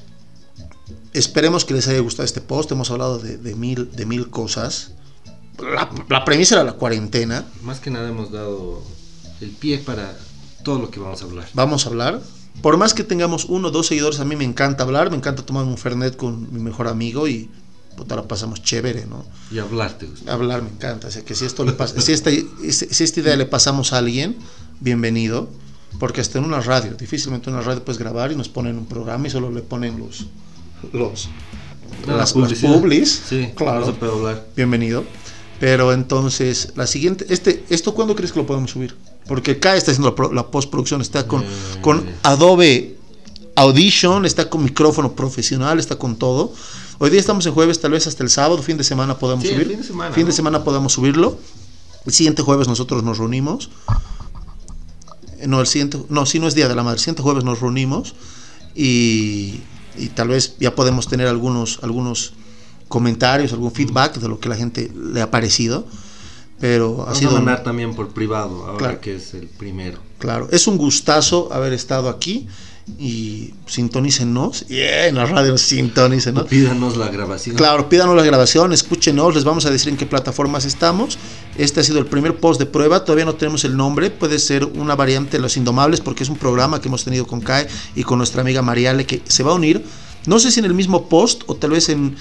[SPEAKER 1] Esperemos que les haya gustado este post. Hemos hablado de, de mil, de mil cosas. La, la premisa era la cuarentena.
[SPEAKER 2] Más que nada hemos dado el pie para todo lo que vamos a hablar.
[SPEAKER 1] Vamos a hablar. Por más que tengamos uno o dos seguidores, a mí me encanta hablar. Me encanta tomar un Fernet con mi mejor amigo y puta, la pasamos chévere, ¿no?
[SPEAKER 2] Y hablarte. gusta.
[SPEAKER 1] Hablar me encanta. O sea, que si esto le pasa, si esta, si esta idea le pasamos a alguien, bienvenido. Porque hasta en una radio, difícilmente en una radio puedes grabar y nos ponen un programa y solo le ponen los los las, las
[SPEAKER 2] publicidad.
[SPEAKER 1] publis.
[SPEAKER 2] Sí,
[SPEAKER 1] claro. Bienvenido. Pero entonces, la siguiente, este, ¿esto cuándo crees que lo podemos subir? Porque acá está haciendo la, la postproducción, está con,
[SPEAKER 2] Eh.
[SPEAKER 1] con Adobe Audition, está con micrófono profesional, está con todo. Hoy día estamos en jueves, tal vez hasta el sábado, fin de semana podamos
[SPEAKER 2] Sí,
[SPEAKER 1] subir.
[SPEAKER 2] fin de semana,
[SPEAKER 1] Fin de semana podamos subirlo. El siguiente jueves nosotros nos reunimos. Eh, No, el siguiente, no, si no es Día de la Madre, el siguiente jueves nos reunimos y, y tal vez ya podemos tener algunos, algunos comentarios, algún feedback de lo que la gente le ha parecido. Pero ha
[SPEAKER 2] Vamos
[SPEAKER 1] sido,
[SPEAKER 2] a mandar también por privado, ahora
[SPEAKER 1] Claro.
[SPEAKER 2] que es el primero.
[SPEAKER 1] claro, es un gustazo haber estado aquí y sintonícenos. Yeah, en la radio sintonícenos.
[SPEAKER 2] Pídanos la grabación.
[SPEAKER 1] Claro, pídanos la grabación, escúchenos, les vamos a decir en qué plataformas estamos. Este ha sido el primer post de prueba, todavía no tenemos el nombre, puede ser una variante de Los Indomables porque es un programa que hemos tenido con Kai y con nuestra amiga Mariale que se va a unir, no sé si en el mismo post o tal vez en,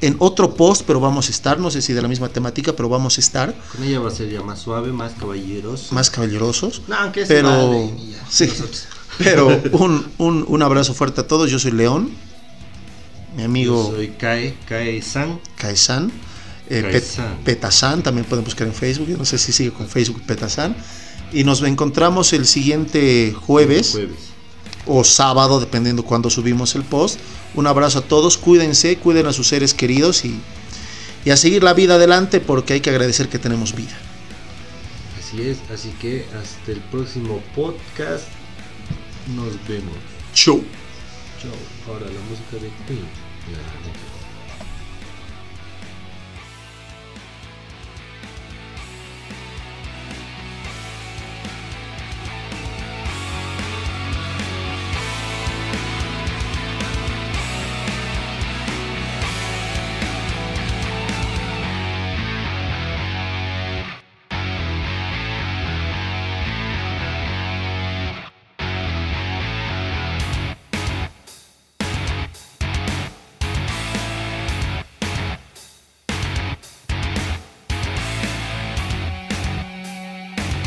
[SPEAKER 1] en otro post, pero vamos a estar, no sé si de la misma temática, pero vamos a estar
[SPEAKER 2] Con ella va a ser ya más suave, más caballeros.
[SPEAKER 1] más caballerosos.
[SPEAKER 2] No, aunque se
[SPEAKER 1] pero
[SPEAKER 2] ya,
[SPEAKER 1] sí,
[SPEAKER 2] nosotros.
[SPEAKER 1] pero un, un, un abrazo fuerte a todos, yo soy León, mi amigo...
[SPEAKER 2] Yo soy Kae, Kae San.
[SPEAKER 1] Kaisan. Eh, Pet-
[SPEAKER 2] Kaisan.
[SPEAKER 1] Petasan, también pueden buscar en Facebook. Yo no sé si sigue con Facebook Petasan. Y nos encontramos el siguiente jueves.
[SPEAKER 2] Jueves.
[SPEAKER 1] O sábado, dependiendo cuando subimos el post. Un abrazo a todos, cuídense, cuiden a sus seres queridos y, y a seguir la vida adelante porque hay que agradecer que tenemos vida.
[SPEAKER 2] Así es, así que hasta el próximo podcast. Nos vemos.
[SPEAKER 1] Chau.
[SPEAKER 2] Chao. Ahora la música de Queen.